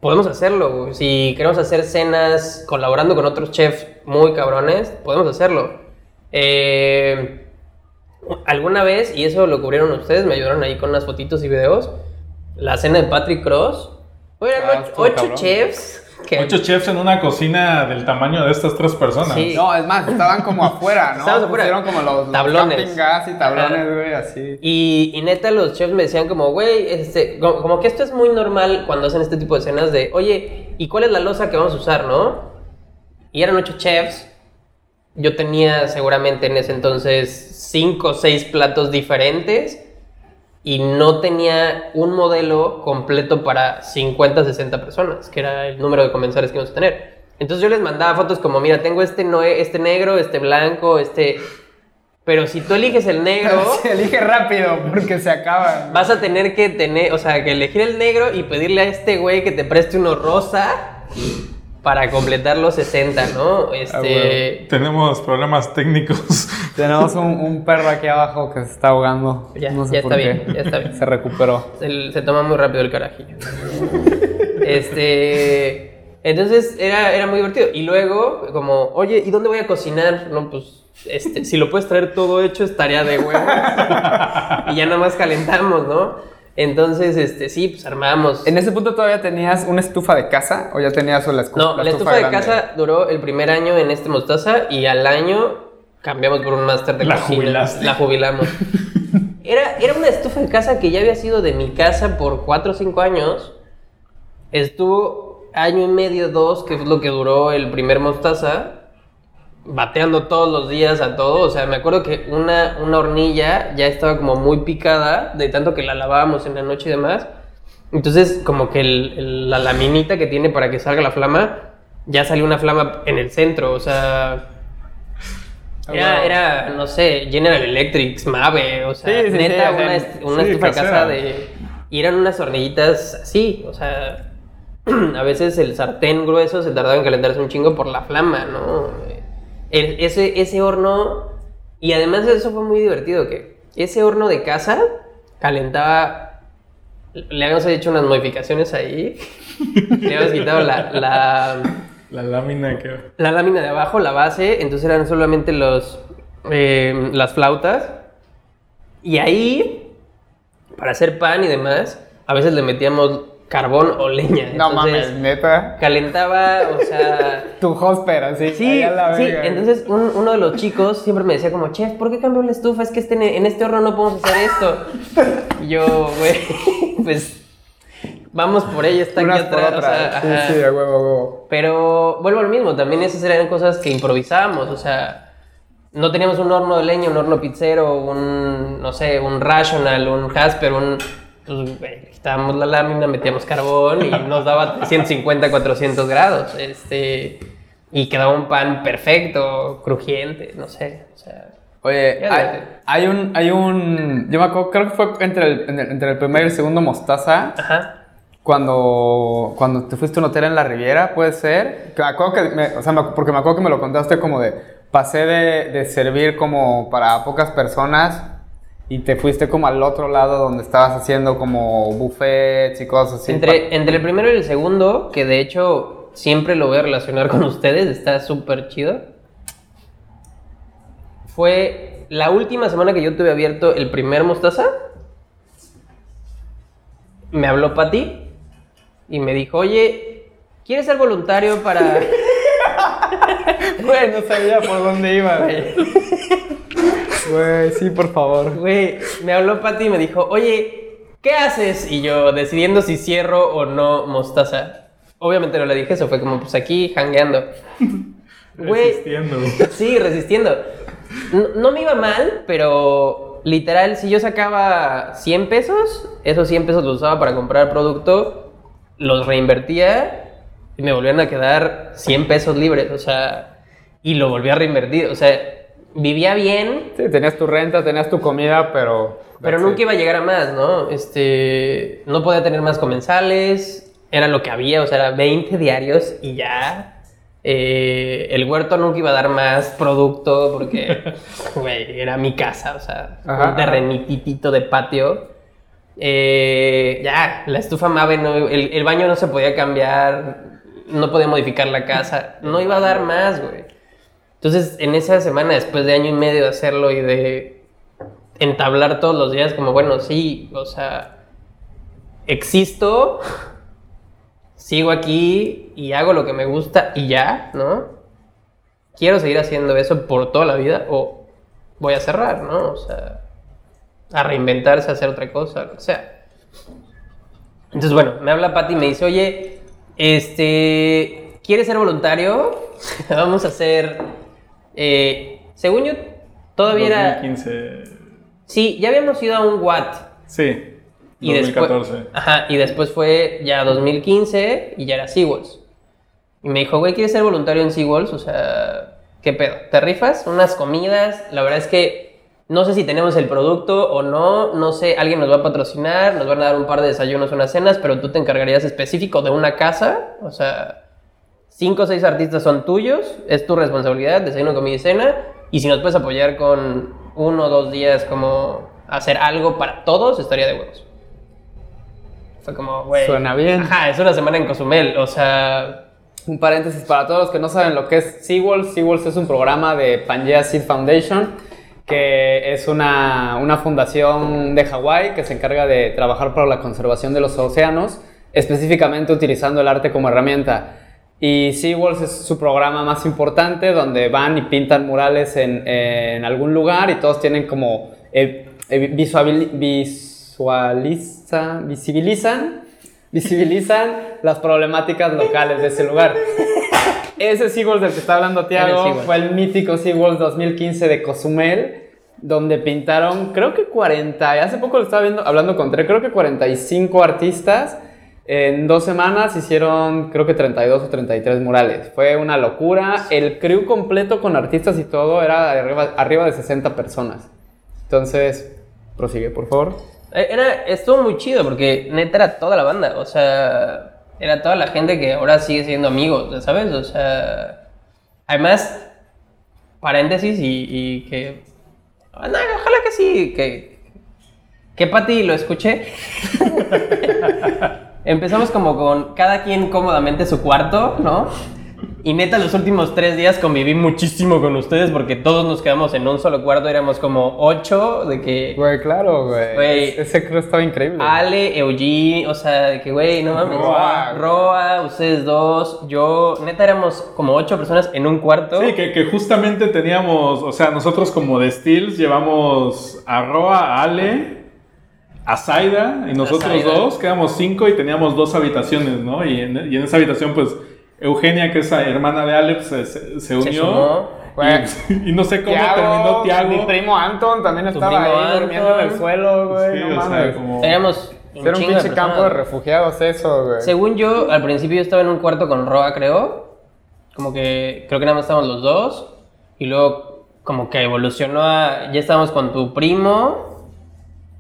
podemos hacerlo. güey. Si queremos hacer cenas colaborando con otros chefs muy cabrones, podemos hacerlo. Eh, alguna vez, y eso lo cubrieron ustedes, me ayudaron ahí con unas fotitos y videos, la cena de Patrick Cross. Ah, ocho, chefs Que- Ocho chefs en una cocina del tamaño de estas tres personas. Sí. No, es más, estaban como afuera, ¿no? Estaban afuera. Pusieron como los, los Tablones. gas y tablones, güey, así. Y, y neta, los chefs me decían como, güey, este, como, como que esto es muy normal cuando hacen este tipo de escenas de, oye, ¿y cuál es la losa que vamos a usar, no? Y eran ocho chefs. Yo tenía seguramente en ese entonces cinco o seis platos diferentes y no tenía un modelo completo para 50, 60 personas, que era el número de comensales que íbamos a tener. Entonces yo les mandaba fotos como, mira, tengo este, no, este negro, este blanco, este... Pero si tú eliges el negro... Se elige rápido porque se acaban. Vas a tener que tener, o sea, que elegir el negro y pedirle a este güey que te preste uno rosa para completar los 60, ¿no? Este. Tenemos problemas técnicos. Tenemos un, un perro aquí abajo que se está ahogando. Ya, no sé ya por está qué. bien, ya está bien. Se recuperó. Se, se toma muy rápido el carajillo. este. Entonces era, era muy divertido. Y luego, como, oye, ¿y dónde voy a cocinar? No, pues, este, si lo puedes traer todo hecho, estaría de huevo. y ya nada más calentamos, ¿no? Entonces, este, sí, pues armamos. ¿En ese punto todavía tenías una estufa de casa o ya tenías la, escu- No, la, estufa, de grande? casa duró el primer año en este Mostaza y al año cambiamos por un máster de La cocina. jubilaste. La jubilamos. Era, era una estufa de casa que ya había sido de mi casa por 4 o 5 años. Estuvo año y medio, dos, que es lo que duró el primer Mostaza, bateando todos los días a todo. O sea, me acuerdo que una, una hornilla ya estaba como muy picada, de tanto que la lavábamos en la noche y demás. Entonces, como que el- el- la laminita que tiene para que salga la flama, ya salió una flama en el centro, o sea... Ah, Era, era, no sé, General Electric, Mave, o sea, Sí, sí, sí, neta, sea, una, est- una sí, estufa casa de... Y eran unas hornillitas así, o sea, a veces el sartén grueso se tardaba en calentarse un chingo por la flama, ¿no? El- ese, ese horno, y además eso fue muy divertido, que ese horno de casa calentaba, le habíamos hecho unas modificaciones ahí, le habíamos quitado la, la, La lámina que. la lámina de abajo, la base, entonces eran solamente los, eh, las flautas, y ahí, para hacer pan y demás, a veces le metíamos carbón o leña. No entonces, mames, neta. Calentaba, o sea... Tu hosper, así. Sí, la sí. Entonces un- uno de los chicos siempre me decía como, chef, ¿por qué cambió la estufa? Es que este, en este horno no podemos hacer esto. Y yo, güey, pues vamos por ella, está aquí Unas atrás. o sea, sí, sí, a huevo, a huevo. Pero vuelvo a lo mismo, también esas eran cosas que improvisábamos, o sea, no teníamos un horno de leña, un horno pizzero, un, no sé, un rational, un Jasper, un... Pues, güey, quitábamos la lámina, metíamos carbón y nos daba 350, 400 grados, este... Y quedaba un pan perfecto, crujiente, no sé, o sea... Oye, hay, un, hay un, yo me acuerdo, creo que fue entre el, en el- entre el primer y el segundo Mostaza, Ajá. cuando, cuando te fuiste a un hotel en la Riviera, puede ser, que me acuerdo que, me- o sea, me- porque me acuerdo que me lo contaste como de, pasé de, de servir como para pocas personas y te fuiste como al otro lado donde estabas haciendo como buffets y cosas así. Entre, entre el primero y el segundo, que de hecho siempre lo voy a relacionar con ustedes, está súper chido. Fue la última semana que yo tuve abierto el primer Mostaza. Me habló Pati y me dijo, oye, ¿quieres ser voluntario para...? Güey, no sabía por dónde iba. Güey, sí, por favor. Güey, me habló Pati y me dijo, oye, ¿qué haces? Y yo decidiendo si cierro o no Mostaza. Obviamente no le dije eso, fue como pues aquí, hangueando. Güey, Resistiendo. Sí, resistiendo. No, no me iba mal, pero literal, si yo sacaba 100 pesos, esos 100 pesos los usaba para comprar producto, los reinvertía y me volvían a quedar 100 pesos libres, o sea, y lo volví a reinvertir, o sea, vivía bien, Sí, tenías tu renta, tenías tu comida, pero... pero nunca it. iba a llegar a más, ¿no? Este, no podía tener más comensales, era lo que había, o sea, era 20 diarios y ya. Eh, el huerto nunca iba a dar más producto porque, güey, era mi casa, o sea, Ajá, un terrenitito de patio. Eh, ya, la estufa Mave, no- el, el baño no se podía cambiar, no podía modificar la casa, no iba a dar más, güey. Entonces, en esa semana, después de año y medio de hacerlo y de entablar todos los días, como, bueno, sí, o sea, existo, sigo aquí y hago lo que me gusta y ya, ¿no? Quiero seguir haciendo eso por toda la vida o voy a cerrar, ¿no? O sea, a reinventarse, a hacer otra cosa, lo que sea. Entonces, bueno, me habla Pati y me dice, oye, este, ¿quieres ser voluntario? Vamos a hacer, eh, según yo, todavía era... 2015. Sí, ya habíamos ido a un Watt. Sí. Y 2014. Después, ajá, y después fue ya 2015 y ya era SeaWorlds. Y me dijo, güey, ¿quieres ser voluntario en SeaWorlds? O sea, ¿qué pedo? ¿Te rifas? Unas comidas. La verdad es que no sé si tenemos el producto o no. No sé, alguien nos va a patrocinar, nos van a dar un par de desayunos, unas cenas, pero tú te encargarías específico de una casa. O sea, cinco o seis artistas son tuyos, es tu responsabilidad, desayuno, comida y cena. Y si nos puedes apoyar con uno o dos días como hacer algo para todos, estaría de huevos. Fue como, güey. Suena bien. Ajá, es una semana en Cozumel, o sea. Un paréntesis para todos los que no saben lo que es SeaWorlds. SeaWorlds es un programa de Pangea Seed Foundation, que es una, una fundación de Hawái que se encarga de trabajar para la conservación de los océanos, específicamente utilizando el arte como herramienta. Y SeaWorlds es su programa más importante, donde van y pintan murales en, en algún lugar y todos tienen como... eh, eh, visualiza, visibilizan, visibilizan las problemáticas locales de ese lugar. Ese SeaWorlds del que está hablando Tiago fue el mítico SeaWorlds 2015 de Cozumel, donde pintaron, creo que 40, y hace poco lo estaba viendo, hablando con Tre, creo que 45 artistas. En dos semanas hicieron, creo que 32 o 33 murales. Fue una locura. El crew completo con artistas y todo era arriba, arriba de 60 personas. Entonces, prosigue, por favor. Eh, Era, estuvo muy chido porque neta era toda la banda, o sea, era toda la gente que ahora sigue siendo amigos, ¿sabes? O sea, además, paréntesis y, y que, ah, no, ojalá que sí, que, que Pati lo escuche. Empezamos como con cada quien cómodamente su cuarto, ¿no? Y neta, los últimos tres días conviví muchísimo con ustedes porque todos nos quedamos en un solo cuarto, éramos como ocho, de que... Güey, claro, güey. Ese- Ese crew estaba increíble. Ale, Eugene, o sea, de que, güey, no mames. Roa. Roa, ustedes dos, yo, neta éramos como ocho personas en un cuarto. Sí, que, que justamente teníamos, o sea, nosotros como de Steels llevamos a Roa, a Ale, a Zaida y nosotros Zaida. dos, quedamos cinco y teníamos dos habitaciones, ¿no? Y en, y en esa habitación, pues, Eugenia, que es la hermana de Ale, pues, se, se- se unió. Güey. Y, y no sé cómo Tiago, terminó Tiago. Mi primo Anton también estaba ahí durmiendo en Anton. el suelo, güey. Sí, no o sea, mames. como... Éramos un Era un pinche campo de refugiados eso, güey. Según yo, al principio yo estaba en un cuarto con Roa, creo. Como que, creo que nada más estábamos los dos. Y luego, como que evolucionó a, ya estábamos con tu primo.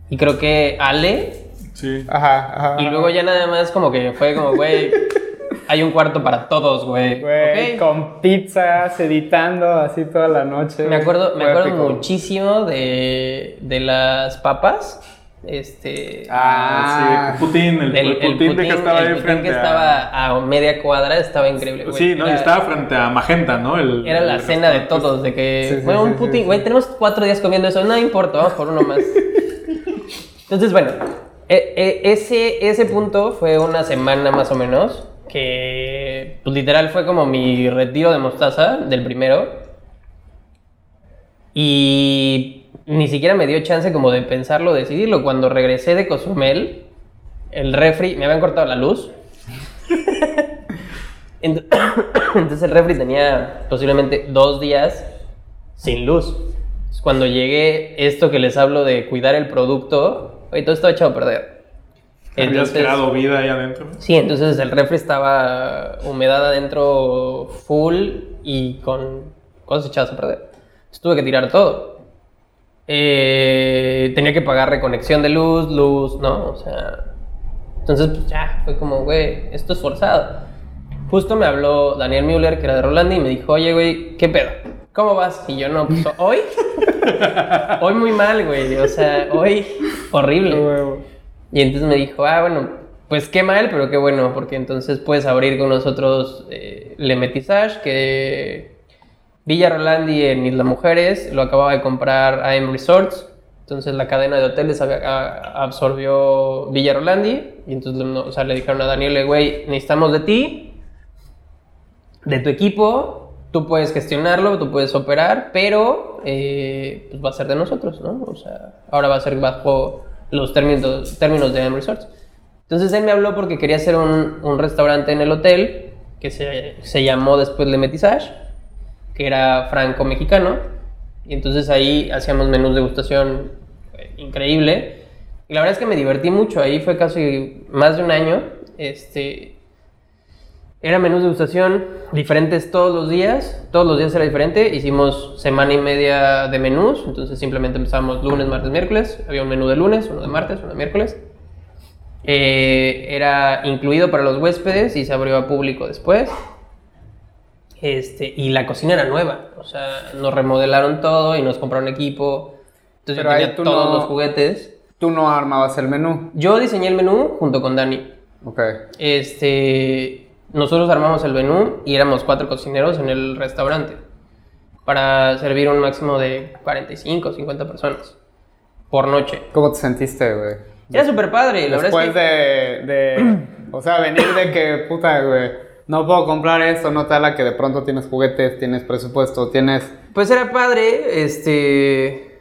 Y creo que Ale. Sí. Ajá, ajá. Y luego ya nada más como que fue como, güey, hay un cuarto para todos, güey. Güey, ¿ok? con pizzas, editando así toda la noche. Me acuerdo, me acuerdo épico. muchísimo de, de las papas. Este. Ah, sí, Putin, el, del- el Putin, de que estaba el ahí Putin frente que a... estaba a media cuadra estaba increíble, güey. Sí, no, y estaba frente a Magenta, ¿no? El, Era la el cena de todos, de que, Sí, sí, bueno, sí, un Putin, sí. güey, tenemos cuatro días comiendo eso, no importa, vamos por uno más. Entonces, bueno, e- e- ese, ese punto fue una semana más o menos, que pues, literal fue como mi retiro de mostaza del primero. Y ni siquiera me dio chance como de pensarlo, decidirlo. Cuando regresé de Cozumel, el refri, me habían cortado la luz. Ent- Entonces el refri tenía posiblemente dos días sin luz. Cuando llegué, esto que les hablo de cuidar el producto, oye, todo estaba echado a perder. Habías creado vida ahí adentro. Sí, entonces el refri estaba humedad adentro full y con cosas echadas a perder. Entonces tuve que tirar todo. Eh, tenía que pagar reconexión de luz, luz, ¿no? O sea. Entonces, pues ya, fue como, güey, esto es forzado. Justo me habló Daniel Müller, que era de Rolandi, y me dijo, oye, güey, ¿qué pedo? ¿Cómo vas? Y yo, no, pues hoy. hoy muy mal, güey. O sea, hoy horrible. Y entonces me dijo, ah, bueno, pues qué mal, pero qué bueno, porque entonces puedes abrir con nosotros eh, Le que Villa Rolandi en Isla Mujeres lo acababa de comprar AM Resorts. Entonces la cadena de hoteles absorbió Villa Rolandi y entonces o sea, le dijeron a Daniel, güey, necesitamos de ti, de tu equipo, tú puedes gestionarlo, tú puedes operar, pero eh, pues va a ser de nosotros, ¿no? O sea, ahora va a ser bajo los términos, términos de M Resorts. Entonces él me habló porque quería hacer un, un restaurante en el hotel que se, se llamó después Le Métissage, que era franco-mexicano. Y entonces ahí hacíamos menús de degustación eh, increíble. Y la verdad es que me divertí mucho. Ahí fue casi más de un año. Este, era menús de degustación diferentes todos los días. Todos los días era diferente. Hicimos semana y media de menús. Entonces simplemente empezamos lunes, martes, miércoles. Había un menú de lunes, uno de martes, uno de miércoles. Eh, era incluido para los huéspedes y se abrió a público después. Este, y la cocina era nueva. O sea, nos remodelaron todo y nos compraron equipo. Entonces Pero yo tenía todos no- los juguetes. Tú no armabas el menú. Yo diseñé el menú junto con Dani. Ok. Este, nosotros armamos el menú y éramos cuatro cocineros en el restaurante para servir un máximo de 45 o 50 personas por noche. ¿Cómo te sentiste, güey? Era súper padre, la Después verdad es que... de, de. O sea, venir de que, puta, güey. No puedo comprar esto, no tal a que de pronto tienes juguetes, tienes presupuesto, tienes. Pues era padre, este...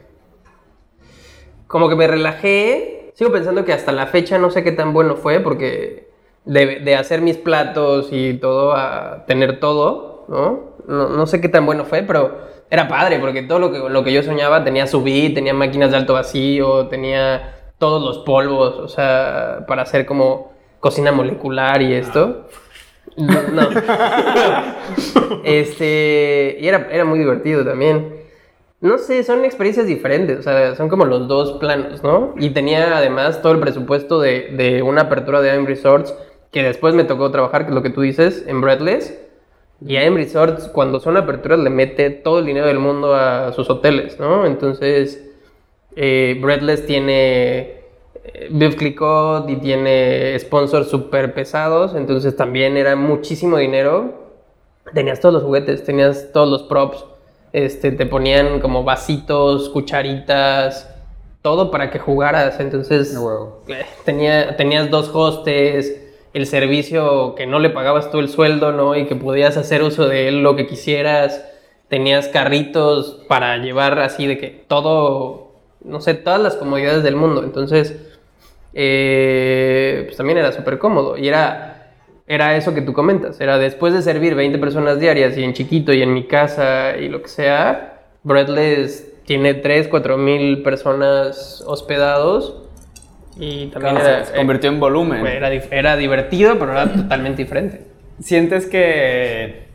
Como que me relajé. Sigo pensando que hasta la fecha no sé qué tan bueno fue porque de, de hacer mis platos y todo a tener todo, ¿no? ¿no? no sé qué tan bueno fue, pero era padre porque todo lo que, lo que yo soñaba tenía subí, tenía máquinas de alto vacío, tenía todos los polvos, o sea, para hacer como cocina molecular y esto. No, no. Este, y era, era muy divertido también. No sé, son experiencias diferentes, o sea, son como los dos planos, ¿no? Y tenía además todo el presupuesto de, de una apertura de AM Resorts, que después me tocó trabajar, que es lo que tú dices, en Breathless. Y AM Resorts, cuando son aperturas, le mete todo el dinero del mundo a sus hoteles, ¿no? Entonces, eh, Breathless tiene eh, Beef Clicquot y tiene sponsors súper pesados, entonces también era muchísimo dinero. Tenías todos los juguetes, tenías todos los props, este, te ponían como vasitos, cucharitas, todo para que jugaras, entonces huevo. eh, tenía, tenías dos hostes, el servicio que no le pagabas tú el sueldo, ¿no? Y que podías hacer uso de él lo que quisieras. Tenías carritos para llevar así de que todo, no sé, todas las comodidades del mundo. Entonces, eh, pues también era súper cómodo. Y era, era eso que tú comentas. Era después de servir 20 personas diarias y en chiquito y en mi casa y lo que sea, Breadless tiene 3, 4 mil personas hospedados. Y también Claro, era, se convirtió en volumen. eh, era, era divertido, pero era totalmente diferente. ¿Sientes que.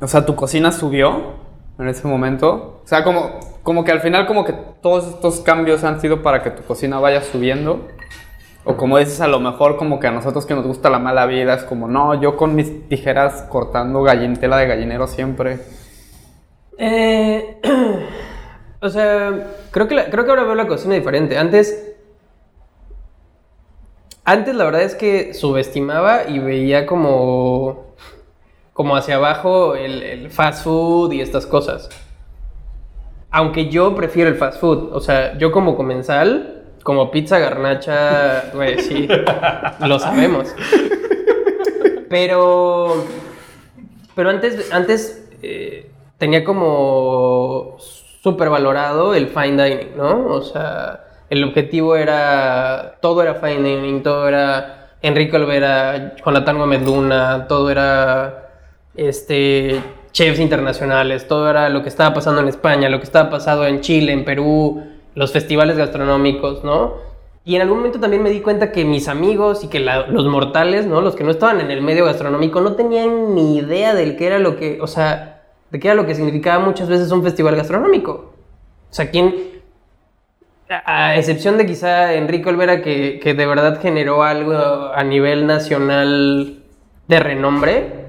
O sea, tu cocina subió en ese momento? O sea, como, como que al final, como que todos estos cambios han sido para que tu cocina vaya subiendo. O como dices, a lo mejor como que a nosotros que nos gusta la mala vida, es como, no, yo con mis tijeras cortando gallin, tela de gallinero siempre. Eh, o sea, creo que, la- creo que ahora veo la cocina diferente. Antes, antes la verdad es que subestimaba y veía como, como hacia abajo el, el fast food y estas cosas. Aunque yo prefiero el fast food. O sea, yo como comensal, como pizza garnacha, güey, sí, lo sabemos. Pero, pero antes, antes eh, tenía como súper valorado el fine dining, ¿no? O sea, el objetivo era, todo era fine dining, todo era Enrique Olvera, Jonathan Gómez Luna, todo era, este, chefs internacionales, todo era lo que estaba pasando en España, lo que estaba pasando en Chile, en Perú, los festivales gastronómicos, ¿no? Y en algún momento también me di cuenta que mis amigos y que los mortales, ¿no? Los que no estaban en el medio gastronómico no tenían ni idea del que era lo que, o sea, de qué era lo que significaba muchas veces un festival gastronómico. O sea, ¿quién, a, excepción de quizá Enrique Olvera, que, que de verdad generó algo a nivel nacional de renombre,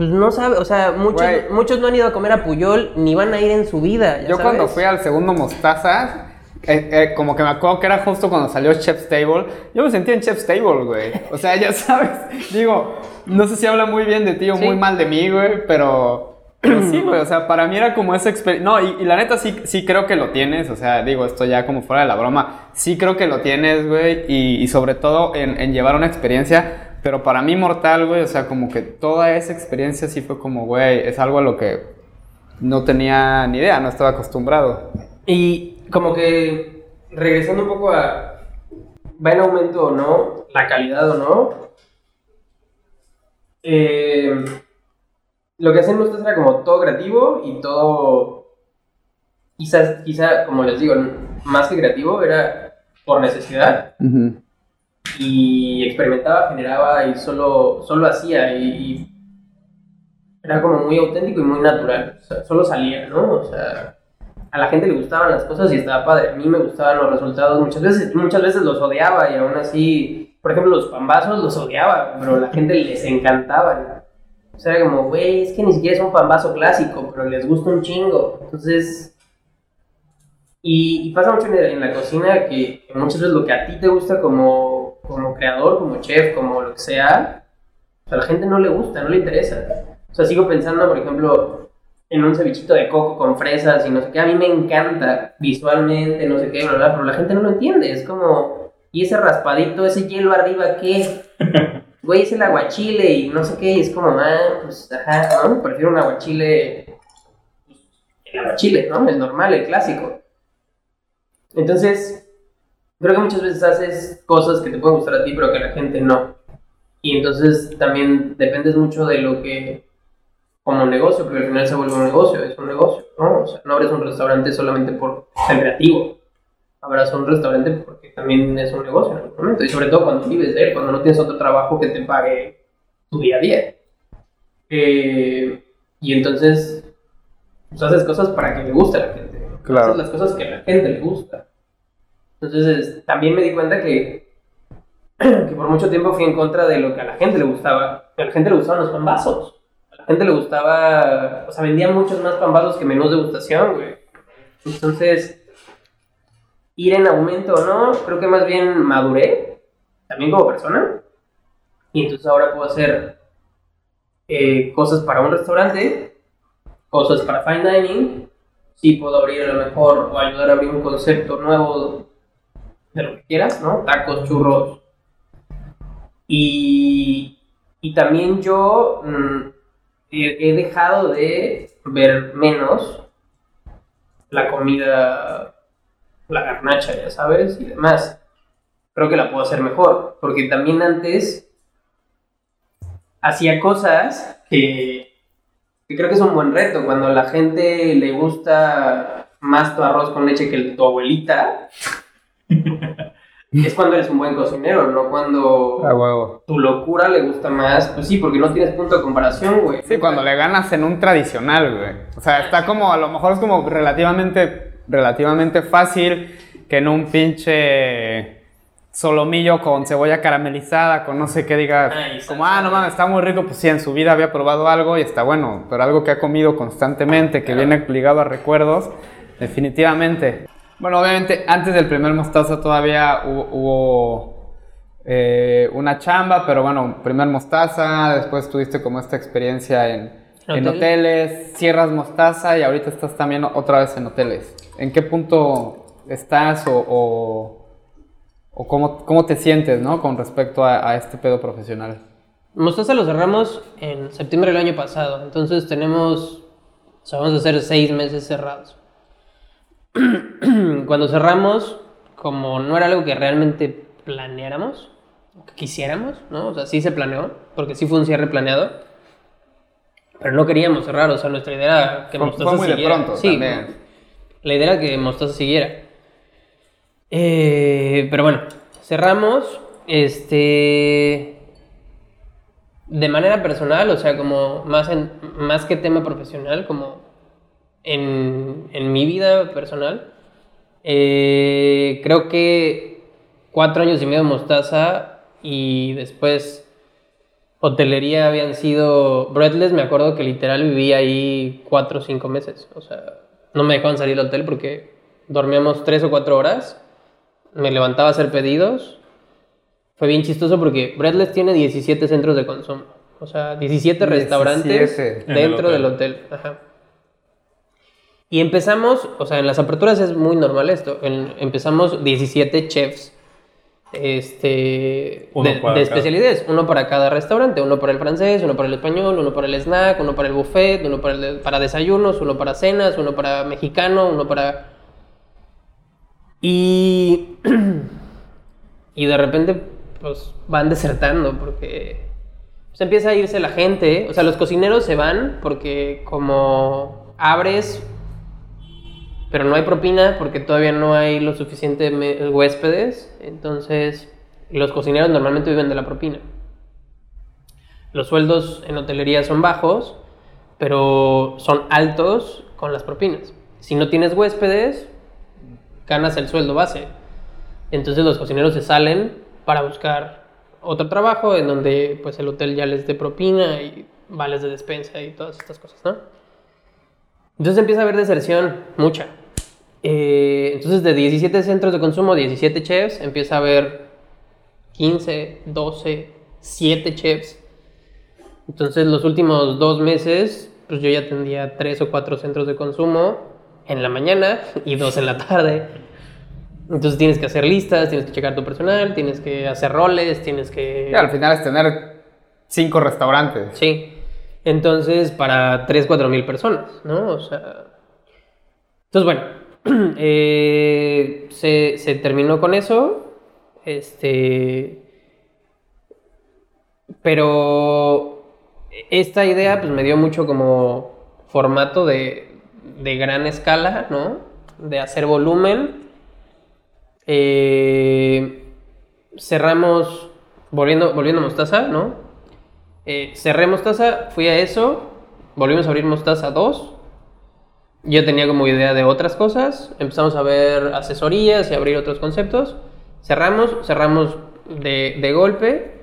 pues no sabe, o sea, muchos, muchos no han ido a comer a Puyol ni van a ir en su vida. ya Yo cuando fui al segundo Mostaza, eh, eh, como que me acuerdo que era justo cuando salió Chef's Table, yo me sentía en Chef's Table, güey. O sea, ya sabes, digo, no sé si habla muy bien de ti o Sí. muy mal de mí, güey, pero Pero sí, güey, o sea, para mí era como esa experiencia. No, y, la neta sí, sí creo que lo tienes, o sea, digo, esto ya como fuera de la broma, sí creo que lo tienes, güey, y, y sobre todo en, en llevar una experiencia, pero para mí mortal, güey, o sea, como que toda esa experiencia sí fue como, güey, es algo a lo que no tenía ni idea, no estaba acostumbrado. Y como que regresando un poco a va en aumento o no, la calidad o no. eh, lo que hacen ustedes era como todo creativo y todo quizás quizá como les digo más que creativo era por necesidad y experimentaba generaba y solo solo hacía y, y era como muy auténtico y muy natural o sea, solo salía no o sea a la gente le gustaban las cosas y estaba padre. A mí me gustaban los resultados. Muchas veces, muchas veces los odiaba y aún así, por ejemplo, los pambazos los odiaba, pero a la gente les encantaban. O sea, como, güey, es que ni siquiera es un pambazo clásico, pero les gusta un chingo. Entonces, y, y pasa mucho en, en la cocina que, que muchas veces lo que a ti te gusta como, como creador, como chef, como lo que sea, a la gente no le gusta, no le interesa. O sea, sigo pensando, por ejemplo, en un cevichito de coco con fresas y no sé qué. A mí me encanta visualmente, no sé qué, bla, bla, pero la gente no lo entiende. Es como, ¿y ese raspadito, ese hielo arriba qué? Güey, es el aguachile y no sé qué. Y es como, ah, pues, ajá, ¿no? Prefiero un aguachile, el aguachile, ¿no? El normal, el clásico. Entonces, creo que muchas veces haces cosas que te pueden gustar a ti, pero que a la gente no. Y entonces también dependes mucho de lo que como negocio, porque al final se vuelve un negocio, es un negocio, ¿no? O sea, no abres un restaurante solamente por ser creativo, abras un restaurante porque también es un negocio en algún momento, y sobre todo cuando vives de él, cuando no tienes otro trabajo que te pague tu día a día. Eh, y entonces, pues haces cosas para que le guste a la gente, Claro. haces las cosas que a la gente le gusta. Entonces, también me di cuenta que, que por mucho tiempo fui en contra de lo que a la gente le gustaba, a la gente le gustaban los pambazos la gente le gustaba, o sea, vendían muchos más pambazos que menús de degustación, güey. Entonces, ir en aumento o no, creo que más bien maduré, también como persona. Y entonces ahora puedo hacer eh, cosas para un restaurante, cosas para fine dining. Sí puedo abrir a lo mejor o ayudar a abrir un concepto nuevo de lo que quieras, ¿no? Tacos, churros. Y, y también yo mm, he, he dejado de ver menos la comida, la garnacha, ya sabes, y demás. Creo que la puedo hacer mejor, porque también antes hacía cosas que, que creo que es un buen reto. Cuando a la gente le gusta más tu arroz con leche que tu abuelita, es cuando eres un buen cocinero, no cuando huevo. tu locura le gusta más. Pues sí, porque no tienes punto de comparación, güey. Sí, cuando le ganas en un tradicional, güey. O sea, está como, a lo mejor es como relativamente, relativamente fácil que en un pinche solomillo con cebolla caramelizada, con no sé qué diga, Ay, como, ah, no mames, está muy rico, pues sí, en su vida había probado algo y está bueno, pero algo que ha comido constantemente, que viene ligado a recuerdos, definitivamente. Bueno, obviamente, antes del primer mostaza todavía hubo, hubo, eh, una chamba, pero bueno, primer mostaza, después tuviste como esta experiencia en, en Hotel. hoteles, cierras mostaza y ahorita estás también otra vez en hoteles. ¿En qué punto estás o, o, o cómo, cómo te sientes, ¿no? Con respecto a, a este pedo profesional. Mostaza lo cerramos en septiembre del año pasado, entonces tenemos, o sea, vamos a hacer seis meses cerrados. Cuando cerramos, como no era algo que realmente planeáramos, que quisiéramos, ¿no? O sea, sí se planeó, porque sí fue un cierre planeado, pero no queríamos cerrar, o sea, nuestra idea era que Fue, Mostaza fue muy de pronto Sí, también. La idea era que Mostaza siguiera. Eh, pero bueno, cerramos. Este. De manera personal, o sea, como más, en, más que tema profesional, como en, en mi vida personal, eh, creo que cuatro años y medio de mostaza y después hotelería habían sido breadless. Me acuerdo que literal viví ahí cuatro o cinco meses. O sea, no me dejaban salir del hotel porque dormíamos tres o cuatro horas. Me levantaba a hacer pedidos. Fue bien chistoso porque Breadless tiene 17 centros de consumo. O sea, 17 restaurantes 17. En el dentro hotel. del hotel. Ajá. Y empezamos, o sea, en las aperturas es muy normal esto. en- empezamos 17 chefs este, Uno de, especialidades. Uno para cada restaurante. Uno para el francés, uno para el español, uno para el snack, uno para el buffet, uno para, el para desayunos, uno para cenas, uno para mexicano, uno para... Y... y de repente, pues van desertando porque pues, empieza a irse la gente. O sea, los cocineros se van porque como abres, pero no hay propina porque todavía no hay lo suficiente huéspedes. Entonces, los cocineros normalmente viven de la propina. Los sueldos en hotelería son bajos, pero son altos con las propinas. Si no tienes huéspedes, ganas el sueldo base. Entonces los cocineros se salen para buscar otro trabajo en donde pues el hotel ya les dé propina y vales de despensa y todas estas cosas, ¿no? Entonces empieza a haber deserción, mucha. Eh, entonces de 17 centros de consumo, 17 chefs, empieza a haber 15, 12, 7 chefs. Entonces los últimos dos meses, pues yo ya tendría 3 o 4 centros de consumo en la mañana y dos en la tarde. Entonces tienes que hacer listas, tienes que checar tu personal, tienes que hacer roles, tienes que... Y al final es tener cinco restaurantes. Sí. Entonces, para 3, 4 mil personas, ¿no? O sea... Entonces, bueno, eh, se, terminó con eso. Este... Pero esta idea pues me dio mucho como formato de, de gran escala, ¿no? De hacer volumen. Eh, cerramos, volviendo, volviendo a Mostaza, ¿no? Eh, cerré Mostaza, fui a eso, volvimos a abrir Mostaza 2. Yo tenía como idea de otras cosas, empezamos a ver asesorías y abrir otros conceptos. Cerramos, cerramos de, de golpe.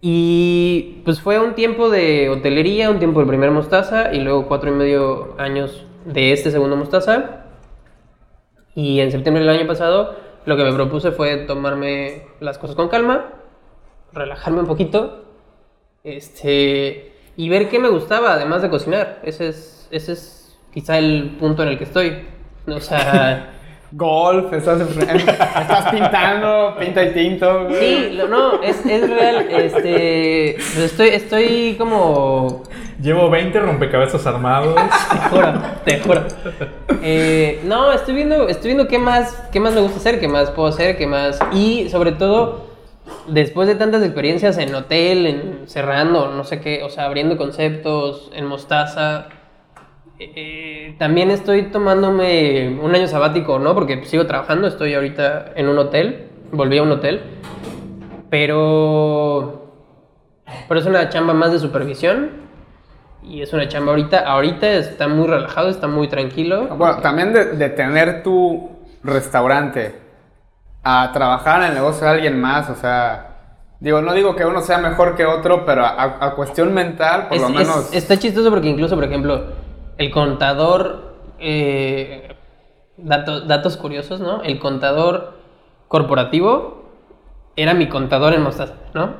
Y pues fue un tiempo de hotelería, un tiempo del primer Mostaza y luego cuatro y medio años de este segundo Mostaza. Y en septiembre del año pasado lo que me propuse fue tomarme las cosas con calma, relajarme un poquito este, y ver qué me gustaba además de cocinar. Ese es, ese es quizá el punto en el que estoy. O sea, Golf, estás, estás pintando, pinta y tinto. sí, lo- no, es, es real. Este, estoy, estoy como Llevo 20 rompecabezas armados. Te juro, te juro. Eh, no, estoy viendo, estoy viendo qué más, qué más me gusta hacer, qué más puedo hacer, qué más. Y sobre todo, después de tantas experiencias en hotel, en cerrando, no sé qué, o sea, abriendo conceptos, en Mostaza. Eh, también estoy tomándome un año sabático, ¿no? Porque sigo trabajando, estoy ahorita en un hotel, volví a un hotel, pero, pero es una chamba más de supervisión y es una chamba ahorita, ahorita está muy relajado, está muy tranquilo. Bueno, también de, de tener tu restaurante a trabajar en el negocio de alguien más, o sea, digo, no digo que uno sea mejor que otro, pero a, a cuestión mental, por Es- lo es- menos... está chistoso porque incluso, por ejemplo, el contador, eh, datos, curiosos, ¿no? El contador corporativo era mi contador en Mostaza, ¿no?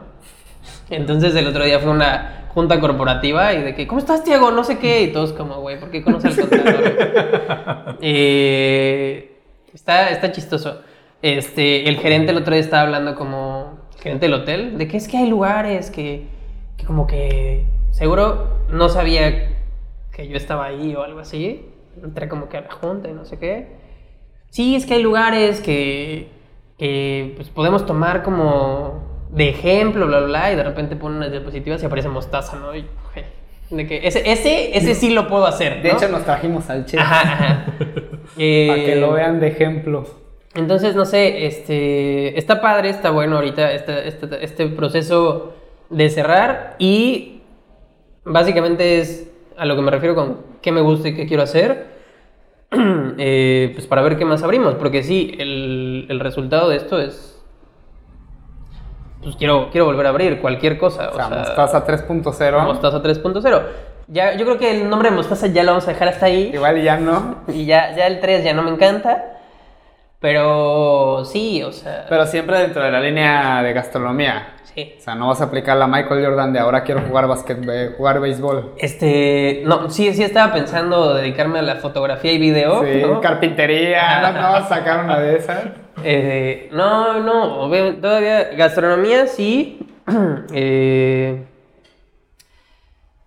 Entonces el otro día fue una junta corporativa y de que, ¿cómo estás, Tiago? No sé qué. Y todos como, güey, ¿por qué conoce al contador? Eh, está, está chistoso. Este, el gerente el otro día estaba hablando como, gerente del hotel, de que es que hay lugares que, que como que seguro no sabía que yo estaba ahí o algo así. Entré como que a la junta y no sé qué. Sí, es que hay lugares que, que pues, podemos tomar como de ejemplo, bla, bla, bla, y de repente ponen unas diapositivas y aparece mostaza, ¿no? Y, de que ese, ese, ese sí lo puedo hacer, De hecho, nos trajimos al chef Ajá, ajá. Eh, para que lo vean de ejemplo. Entonces, no sé, este, está padre, está bueno ahorita este, este, este proceso de cerrar y básicamente es a lo que me refiero con qué me gusta y qué quiero hacer, eh, pues para ver qué más abrimos, porque sí, el, el resultado de esto es, pues quiero, quiero volver a abrir cualquier cosa. O sea, Mostaza 3.0. Mostaza 3.0. Ya, yo creo que el nombre de Mostaza ya lo vamos a dejar hasta ahí. Igual ya no. Y ya, ya el 3 ya no me encanta. Pero sí, o sea. Pero siempre dentro de la línea de gastronomía. Sí. O sea, no vas a aplicar la Michael Jordan de ahora quiero jugar básquet, jugar béisbol. Este, no, sí, sí estaba pensando dedicarme a la fotografía y video. Sí, ¿no? carpintería, no, no, sacar una de esas. Eh, no, no, todavía gastronomía sí. Eh,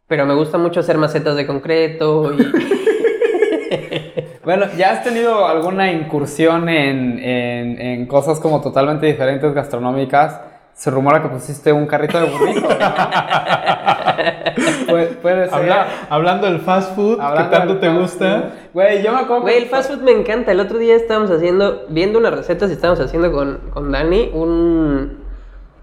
pero me gusta mucho hacer macetas de concreto y Bueno, ¿ya has tenido alguna incursión en, en, en cosas como totalmente diferentes gastronómicas? Se rumora que pusiste un carrito de burrito. puede ser. Habla- hablando del fast food, Hablando ¿qué tanto te gusta? Güey, yo me acuerdo Güey, que- el fast food me encanta. El otro día estábamos haciendo, viendo unas recetas y estábamos haciendo con, con Dani un,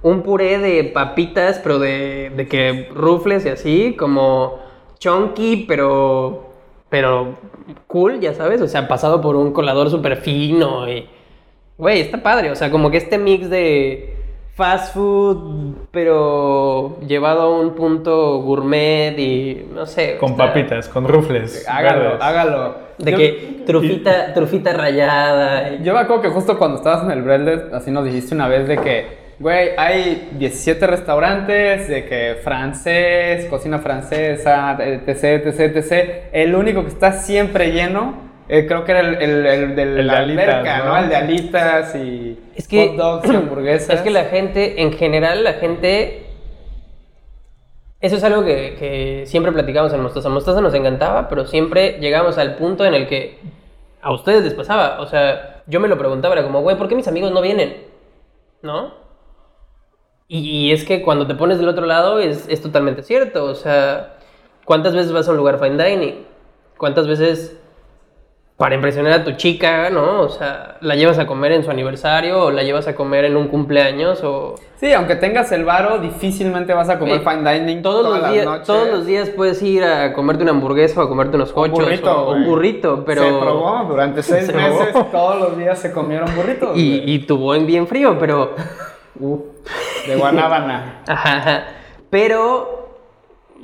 un puré de papitas, pero de, de que rufles y así, como chunky, pero, pero cool, ya sabes. O sea, pasado por un colador súper fino y... Güey, está padre. O sea, como que este mix de fast food, pero llevado a un punto gourmet y no sé. Con está- papitas, con rufles. Hágalo, verdes. hágalo. De Yo- que trufita, trufita rayada. y- Yo me acuerdo que justo cuando estabas en el Breadlet, así nos dijiste una vez de que, güey, hay 17 restaurantes, de que francés, cocina francesa, etc, etc, etc. El único que está siempre lleno, eh, creo que era el, el, el de El la de alitas, alberca, ¿no? ¿no? El de alitas y Es que- hot dogs y hamburguesas. Es que la gente, en general, la gente. Eso es algo que, que siempre platicamos en Mostaza. Mostaza nos encantaba, pero siempre llegamos al punto en el que a ustedes les pasaba. O sea, yo me lo preguntaba, era como, güey, ¿por qué mis amigos no vienen? ¿No? Y, y es que cuando te pones del otro lado es, es totalmente cierto. O sea, ¿cuántas veces vas a un lugar fine dining? ¿Cuántas veces para impresionar a tu chica, ¿no? O sea, la llevas a comer en su aniversario o la llevas a comer en un cumpleaños o... Sí, aunque tengas el varo, difícilmente vas a comer Güey, fine dining Todos todas los, las días, noches. todos los días puedes ir a comerte una hamburguesa o a comerte unos Un cochos burrito, o un burrito, pero... Se probó durante seis Se meses, probó. todos los días se comieron burritos. Y, y tu buen bien frío, pero... Uf, de guanábana. Ajá. Pero,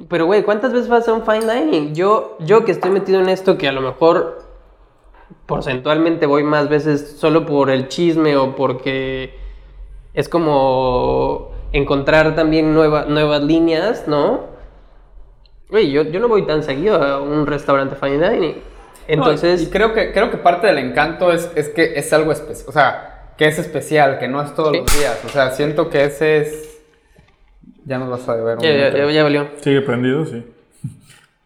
pero güey, ¿cuántas veces vas a un fine dining? Yo, yo que estoy metido en esto, que a lo mejor porcentualmente voy más veces solo por el chisme o porque es como encontrar también nueva- nuevas líneas, ¿no? Güey, yo, yo no voy tan seguido a un restaurante fine dining. Entonces, No, y creo que, creo que parte del encanto es, es que es algo especial. O sea, que es especial, que no es todos Sí. los días. O sea, siento que ese es. Ya nos vas a ver. un ya, ya, ya- ya valió. Sigue prendido, sí.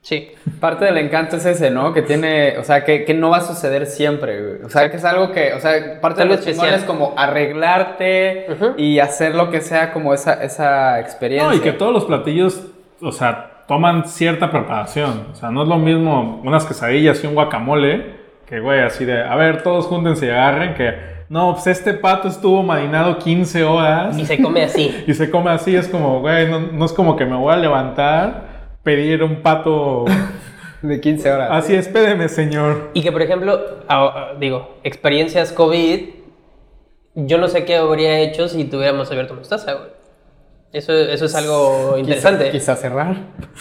Sí. Parte del encanto es ese, ¿no? Que tiene, o sea, que, que no va a suceder siempre, güey. O sea, que es algo que, o sea, parte de lo especial. es como arreglarte y hacer lo que sea como esa, esa experiencia. No, y que todos los platillos, o sea, toman cierta preparación. O sea, no es lo mismo unas quesadillas y un guacamole que, güey, así de, a ver, todos júntense y agarren que, no, pues este pato estuvo marinado 15 horas Y se come así. y se come así. Es como, güey, no, no es como que me voy a levantar, pedir un pato. De 15 horas. Así, espéreme, señor. Y que, por ejemplo, digo, experiencias COVID, yo no sé qué habría hecho si tuviéramos abierto mostaza, güey. Eso, eso es algo interesante. Quizá cerrar.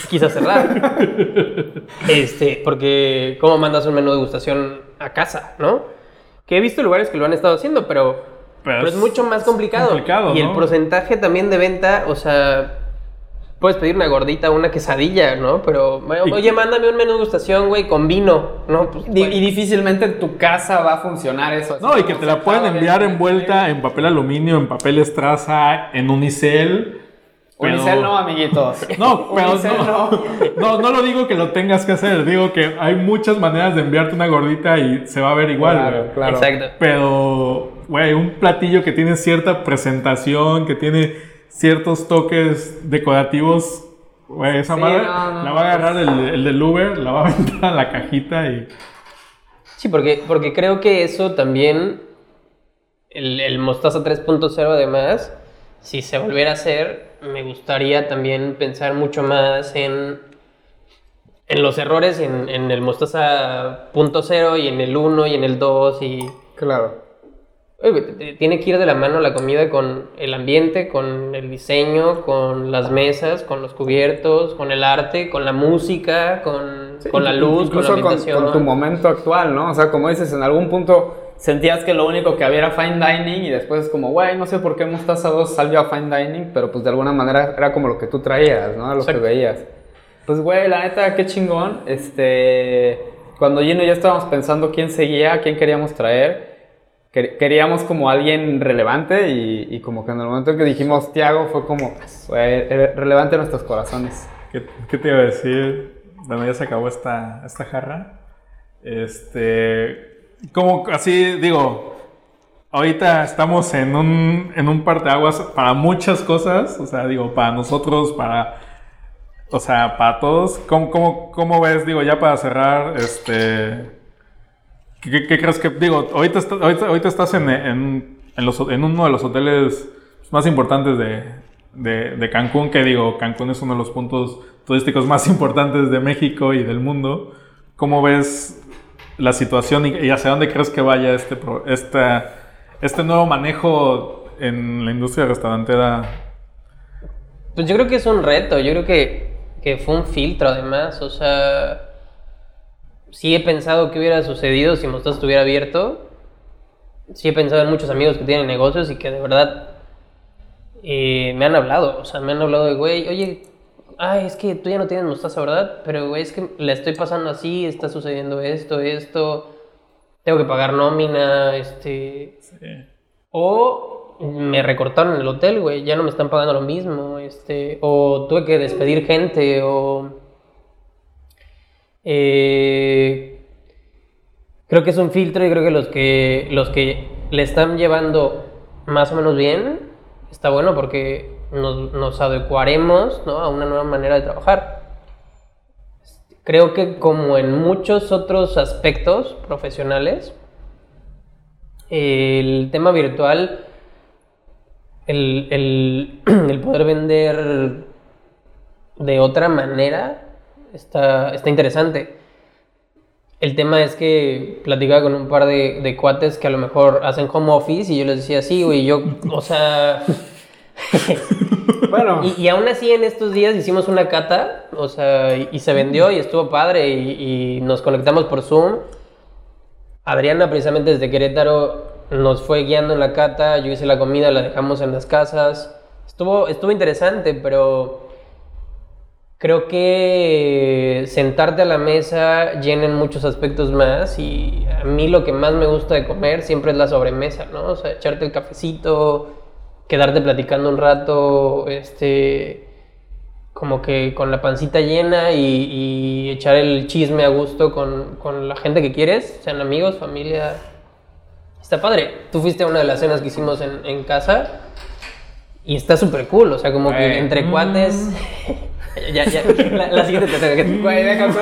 Quizás cerrar. este, porque ¿cómo mandas un menú de degustación a casa, no? Que he visto lugares que lo han estado haciendo, pero, Pero pero es es mucho más complicado. complicado, y el ¿no? porcentaje también de venta, o sea, puedes pedir una gordita, una quesadilla, ¿no? Pero, oye, mándame un menú de degustación, güey, con vino, ¿no? Pues. Y difícilmente en tu casa va a funcionar eso. No, y que te la pueden enviar bien- envuelta en papel aluminio, en papel estraza, en unicel. pero- Unicel no, amiguitos. No, pero Unicel no, no, no lo digo que lo tengas que hacer, digo que hay muchas maneras de enviarte una gordita y se va a ver igual. Claro, claro. Exacto. Pero, güey, un platillo que tiene cierta presentación, que tiene ciertos toques decorativos, güey, esa Sí, madre no, no, la va a agarrar el, el del Uber, la va a aventar a la cajita y... Sí, porque, porque creo que eso también, el, el Mostaza 3.0 además, si se volviera a hacer, me gustaría también pensar mucho más en, en los errores, en, en el Mostaza punto cero y en el 1 y en el 2 y... Claro. Oye, tiene que ir de la mano la comida con el ambiente, con el diseño, con las mesas, con los cubiertos, con el arte, con la música, con, con la luz, con la Incluso con, ambientación. con tu momento actual, ¿no? O sea, como dices, en algún punto sentías que lo único que había era fine dining y después es como, güey, no sé por qué Mostaza 2 salió a fine dining, pero pues de alguna manera era como lo que tú traías, ¿no? Lo que Exacto. veías. Pues, güey, la neta, qué chingón. Este, cuando Gino y yo estábamos pensando quién seguía, quién queríamos traer, que- queríamos como alguien relevante y, como que en el momento en que dijimos Tiago fue como, eh, relevante en nuestros corazones. ¿Qué, qué te iba a decir? Bueno, ya se acabó esta, esta jarra. Este. Como así, digo. Ahorita estamos en un, en un parteaguas para muchas cosas. O sea, digo, para nosotros, para. O sea, para todos. ¿Cómo, cómo, cómo ves? Digo, ya para cerrar, este. ¿Qué, crees que.? Digo, ahorita, está- ahorita, ahorita estás en, en, en uno de los hoteles más importantes de, de, Cancún, que digo, Cancún es uno de los puntos turísticos más importantes de México y del mundo. ¿Cómo ves la situación y, hacia dónde crees que vaya este, esta, este nuevo manejo en la industria restaurantera? Pues yo creo que es un reto, yo creo que, que fue un filtro además, o sea, sí he pensado qué hubiera sucedido si Mostaza estuviera abierto, sí he pensado en muchos amigos que tienen negocios y que de verdad eh, me han hablado, o sea, me han hablado de, güey, oye, ay, es que tú ya no tienes Mostaza, ¿verdad? Pero, güey, es que la estoy pasando así, está sucediendo esto, esto, tengo que pagar nómina, este... O me recortaron el hotel, güey, ya no me están pagando lo mismo, este, o tuve que despedir gente, o... eh, creo que es un filtro y creo que los que los que le están llevando más o menos bien está bueno porque nos, nos adecuaremos ¿no? a una nueva manera de trabajar. Creo que como en muchos otros aspectos profesionales, el tema virtual, el, el- el poder vender de otra manera está, está interesante. El tema es que platicaba con un par de, de cuates que a lo mejor hacen home office y yo les decía, sí, güey, yo, o sea... Bueno, Y, y aún así en estos días hicimos una cata, o sea, y, y se vendió y estuvo padre y, y nos conectamos por Zoom. Adriana precisamente desde Querétaro nos fue guiando en la cata, yo hice la comida, la dejamos en las casas. Estuvo, estuvo interesante, pero creo que sentarte a la mesa llena en muchos aspectos más y a mí lo que más me gusta de comer siempre es la sobremesa, ¿no? O sea, echarte el cafecito, quedarte platicando un rato, este, como que con la pancita llena y, y echar el chisme a gusto con, con la gente que quieres, sean amigos, familia. Está padre. Tú fuiste a una de las cenas que hicimos en, en casa y está súper cool, o sea, como que entre cuates... ya, ya, la, la siguiente te toca. güey, deja eso.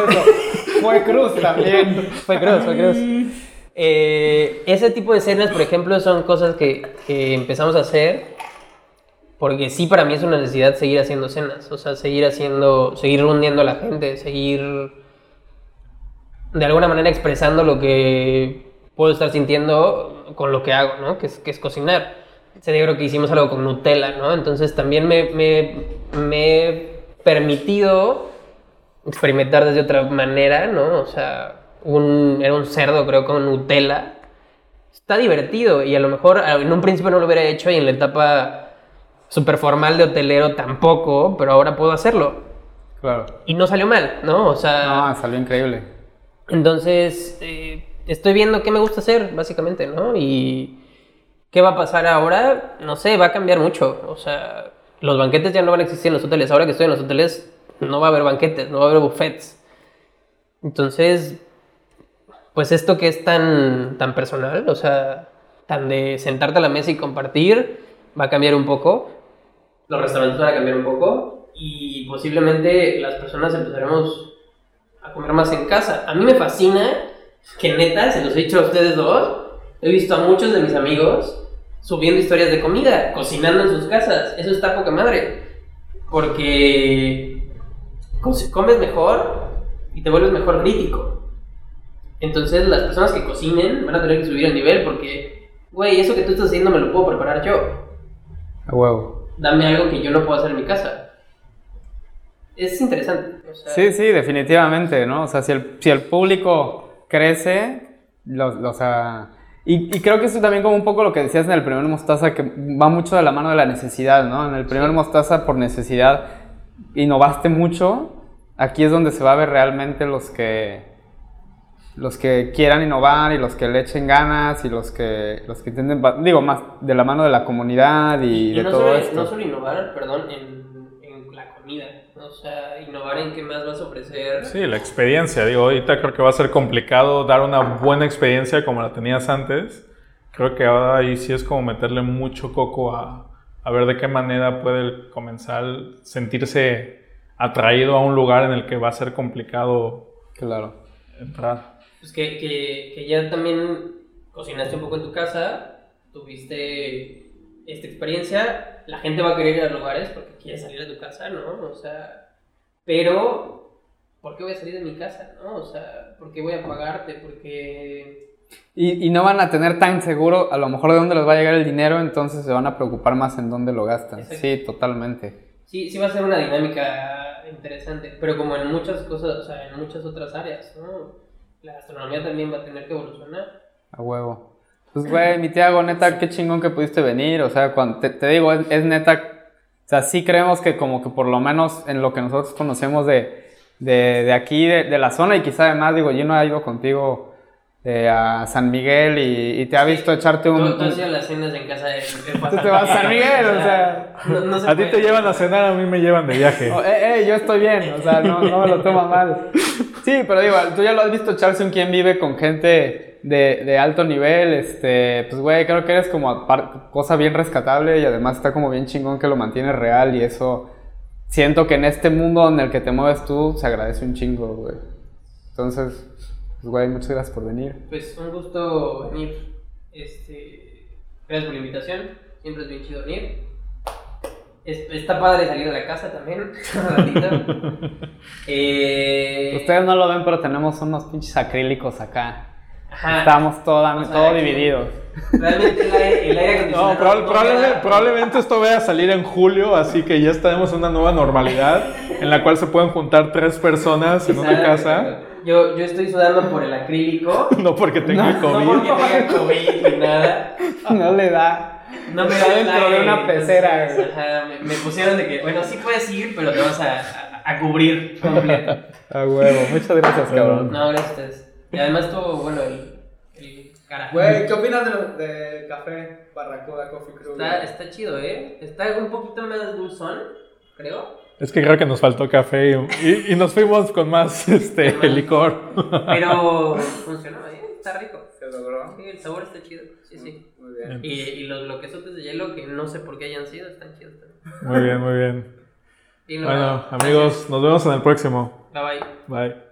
Fue Cruz también. Fue Cruz, fue Cruz. Eh, ese tipo de escenas, por ejemplo, son cosas que, que empezamos a hacer porque sí para mí es una necesidad seguir haciendo escenas, o sea, seguir haciendo, seguir reuniendo a la gente, seguir de alguna manera expresando lo que puedo estar sintiendo con lo que hago, ¿no? Que es, que es cocinar. Ese día creo que hicimos algo con Nutella, ¿no? Entonces también me, me, me permitido experimentar desde otra manera, ¿no? O sea, un, era un cerdo creo con Nutella. Está divertido y a lo mejor a- en un principio no lo hubiera hecho y en la etapa súper formal de hotelero tampoco, pero ahora puedo hacerlo. Claro. Y no salió mal, ¿no? O sea, No, salió increíble. entonces eh, estoy viendo qué me gusta hacer, básicamente, ¿no? Y qué va a pasar ahora, no sé, va a cambiar mucho. O sea, los banquetes ya no van a existir en los hoteles. Ahora que estoy en los hoteles, no va a haber banquetes, no va a haber buffets. Entonces, pues esto que es tan, tan personal, o sea, tan de sentarte a la mesa y compartir, va a cambiar un poco. Los restaurantes van a cambiar un poco y posiblemente las personas empezaremos a comer más en casa. A mí me fascina que neta, se los he dicho a ustedes dos, he visto a muchos de mis amigos subiendo historias de comida, cocinando en sus casas. Eso está poca madre. Porque co- comes mejor y te vuelves mejor crítico. Entonces las personas que cocinen van a tener que subir el nivel porque, güey, eso que tú estás haciendo me lo puedo preparar yo. A huevo. Dame algo que yo no puedo hacer en mi casa. Es interesante. o sea, Sí, sí, definitivamente, ¿no? O sea, si el, si el público crece, los, los, sea, Y, y creo que eso también como un poco lo que decías en el primer mostaza, que va mucho de la mano de la necesidad, ¿no? En el primer Sí. mostaza, por necesidad, innovaste mucho. Aquí es donde se va a ver realmente los que los que quieran innovar y los que le echen ganas y los que los que intenten, digo, más de la mano de la comunidad y, Y de no todo solo, esto. no solo innovar, perdón, en, en la comida. O sea, innovar en qué más vas a ofrecer. Sí, la experiencia. Digo, ahorita creo que va a ser complicado dar una buena experiencia como la tenías antes. Creo que ahora ahí sí es como meterle mucho coco a, a ver de qué manera puede el comensal sentirse atraído a un lugar en el que va a ser complicado Claro. entrar. Pues que, que, que ya también cocinaste un poco en tu casa, tuviste esta experiencia, la gente va a querer ir a lugares porque quiere salir de tu casa, ¿no? O sea, pero, ¿por qué voy a salir de mi casa, no? O sea, ¿por qué voy a pagarte? Porque... Y, y no van a tener tan seguro a lo mejor de dónde les va a llegar el dinero, entonces se van a preocupar más en dónde lo gastan. Exacto. Sí, totalmente. Sí, sí va a ser una dinámica interesante, pero como en muchas cosas, o sea, en muchas otras áreas, ¿no? La gastronomía también va a tener que evolucionar. A huevo. Pues, güey, mi Tiago, neta, qué chingón que pudiste venir. O sea, cuando te, te digo, es, es neta. O sea, sí creemos que, como que por lo menos en lo que nosotros conocemos de, de, de aquí, de, de la zona, y quizá además, digo, yo no he ido contigo eh, a San Miguel y, y te ha visto echarte un. Tú, tú hacías las cenas en casa de... Tú te vas a San Miguel, o sea. No, no se A ti te llevan a cenar, a mí me llevan de viaje. Oh, eh, eh, yo estoy bien, o sea, no, no me lo toma mal. Sí, pero digo, tú ya lo has visto echarse un quien vive con gente de, de alto nivel, este, pues güey, creo que eres como par- cosa bien rescatable y además está como bien chingón que lo mantienes real y eso siento que en este mundo en el que te mueves tú se agradece un chingo, güey. Entonces, pues güey, muchas gracias por venir. Pues un gusto venir. Este, gracias por la invitación. Siempre es bien chido venir. Es- está padre salir de la casa también. Eh, Ustedes no lo ven, pero tenemos unos pinches acrílicos acá. Ajá. Estamos toda- O sea, todo que- divididos. Realmente el aire, el aire acondicionado. No, proba- no probablemente, esto vaya a salir en julio, así que ya estaremos en una nueva normalidad en la cual se pueden juntar tres personas en una casa. Yo, yo estoy sudando por el acrílico. No porque tenga No COVID. porque tenga COVID ni nada. No le da. No me da el dentro de una pecera, entonces, ajá, me, me pusieron de que, bueno, sí puedes ir, pero te vas a, a, a cubrir completo. A huevo, muchas gracias, cabrón. No, gracias. Y además estuvo, bueno, el, el carajo. Güey, ¿qué opinas del de café Barracuda Coffee Crew? Está, está chido, ¿eh? Está un poquito más dulzón, creo. Es que creo que nos faltó café y, y- y nos fuimos con más este, licor. Pero funcionó, ¿eh? Está rico. Se logró. Sí, el sabor está chido. Sí, sí. Muy bien. Y, y los bloquezotes de hielo, que no sé por qué hayan sido, están chidos también. Muy bien, muy bien. Bueno, amigos, nos vemos en el próximo. Bye bye. Bye.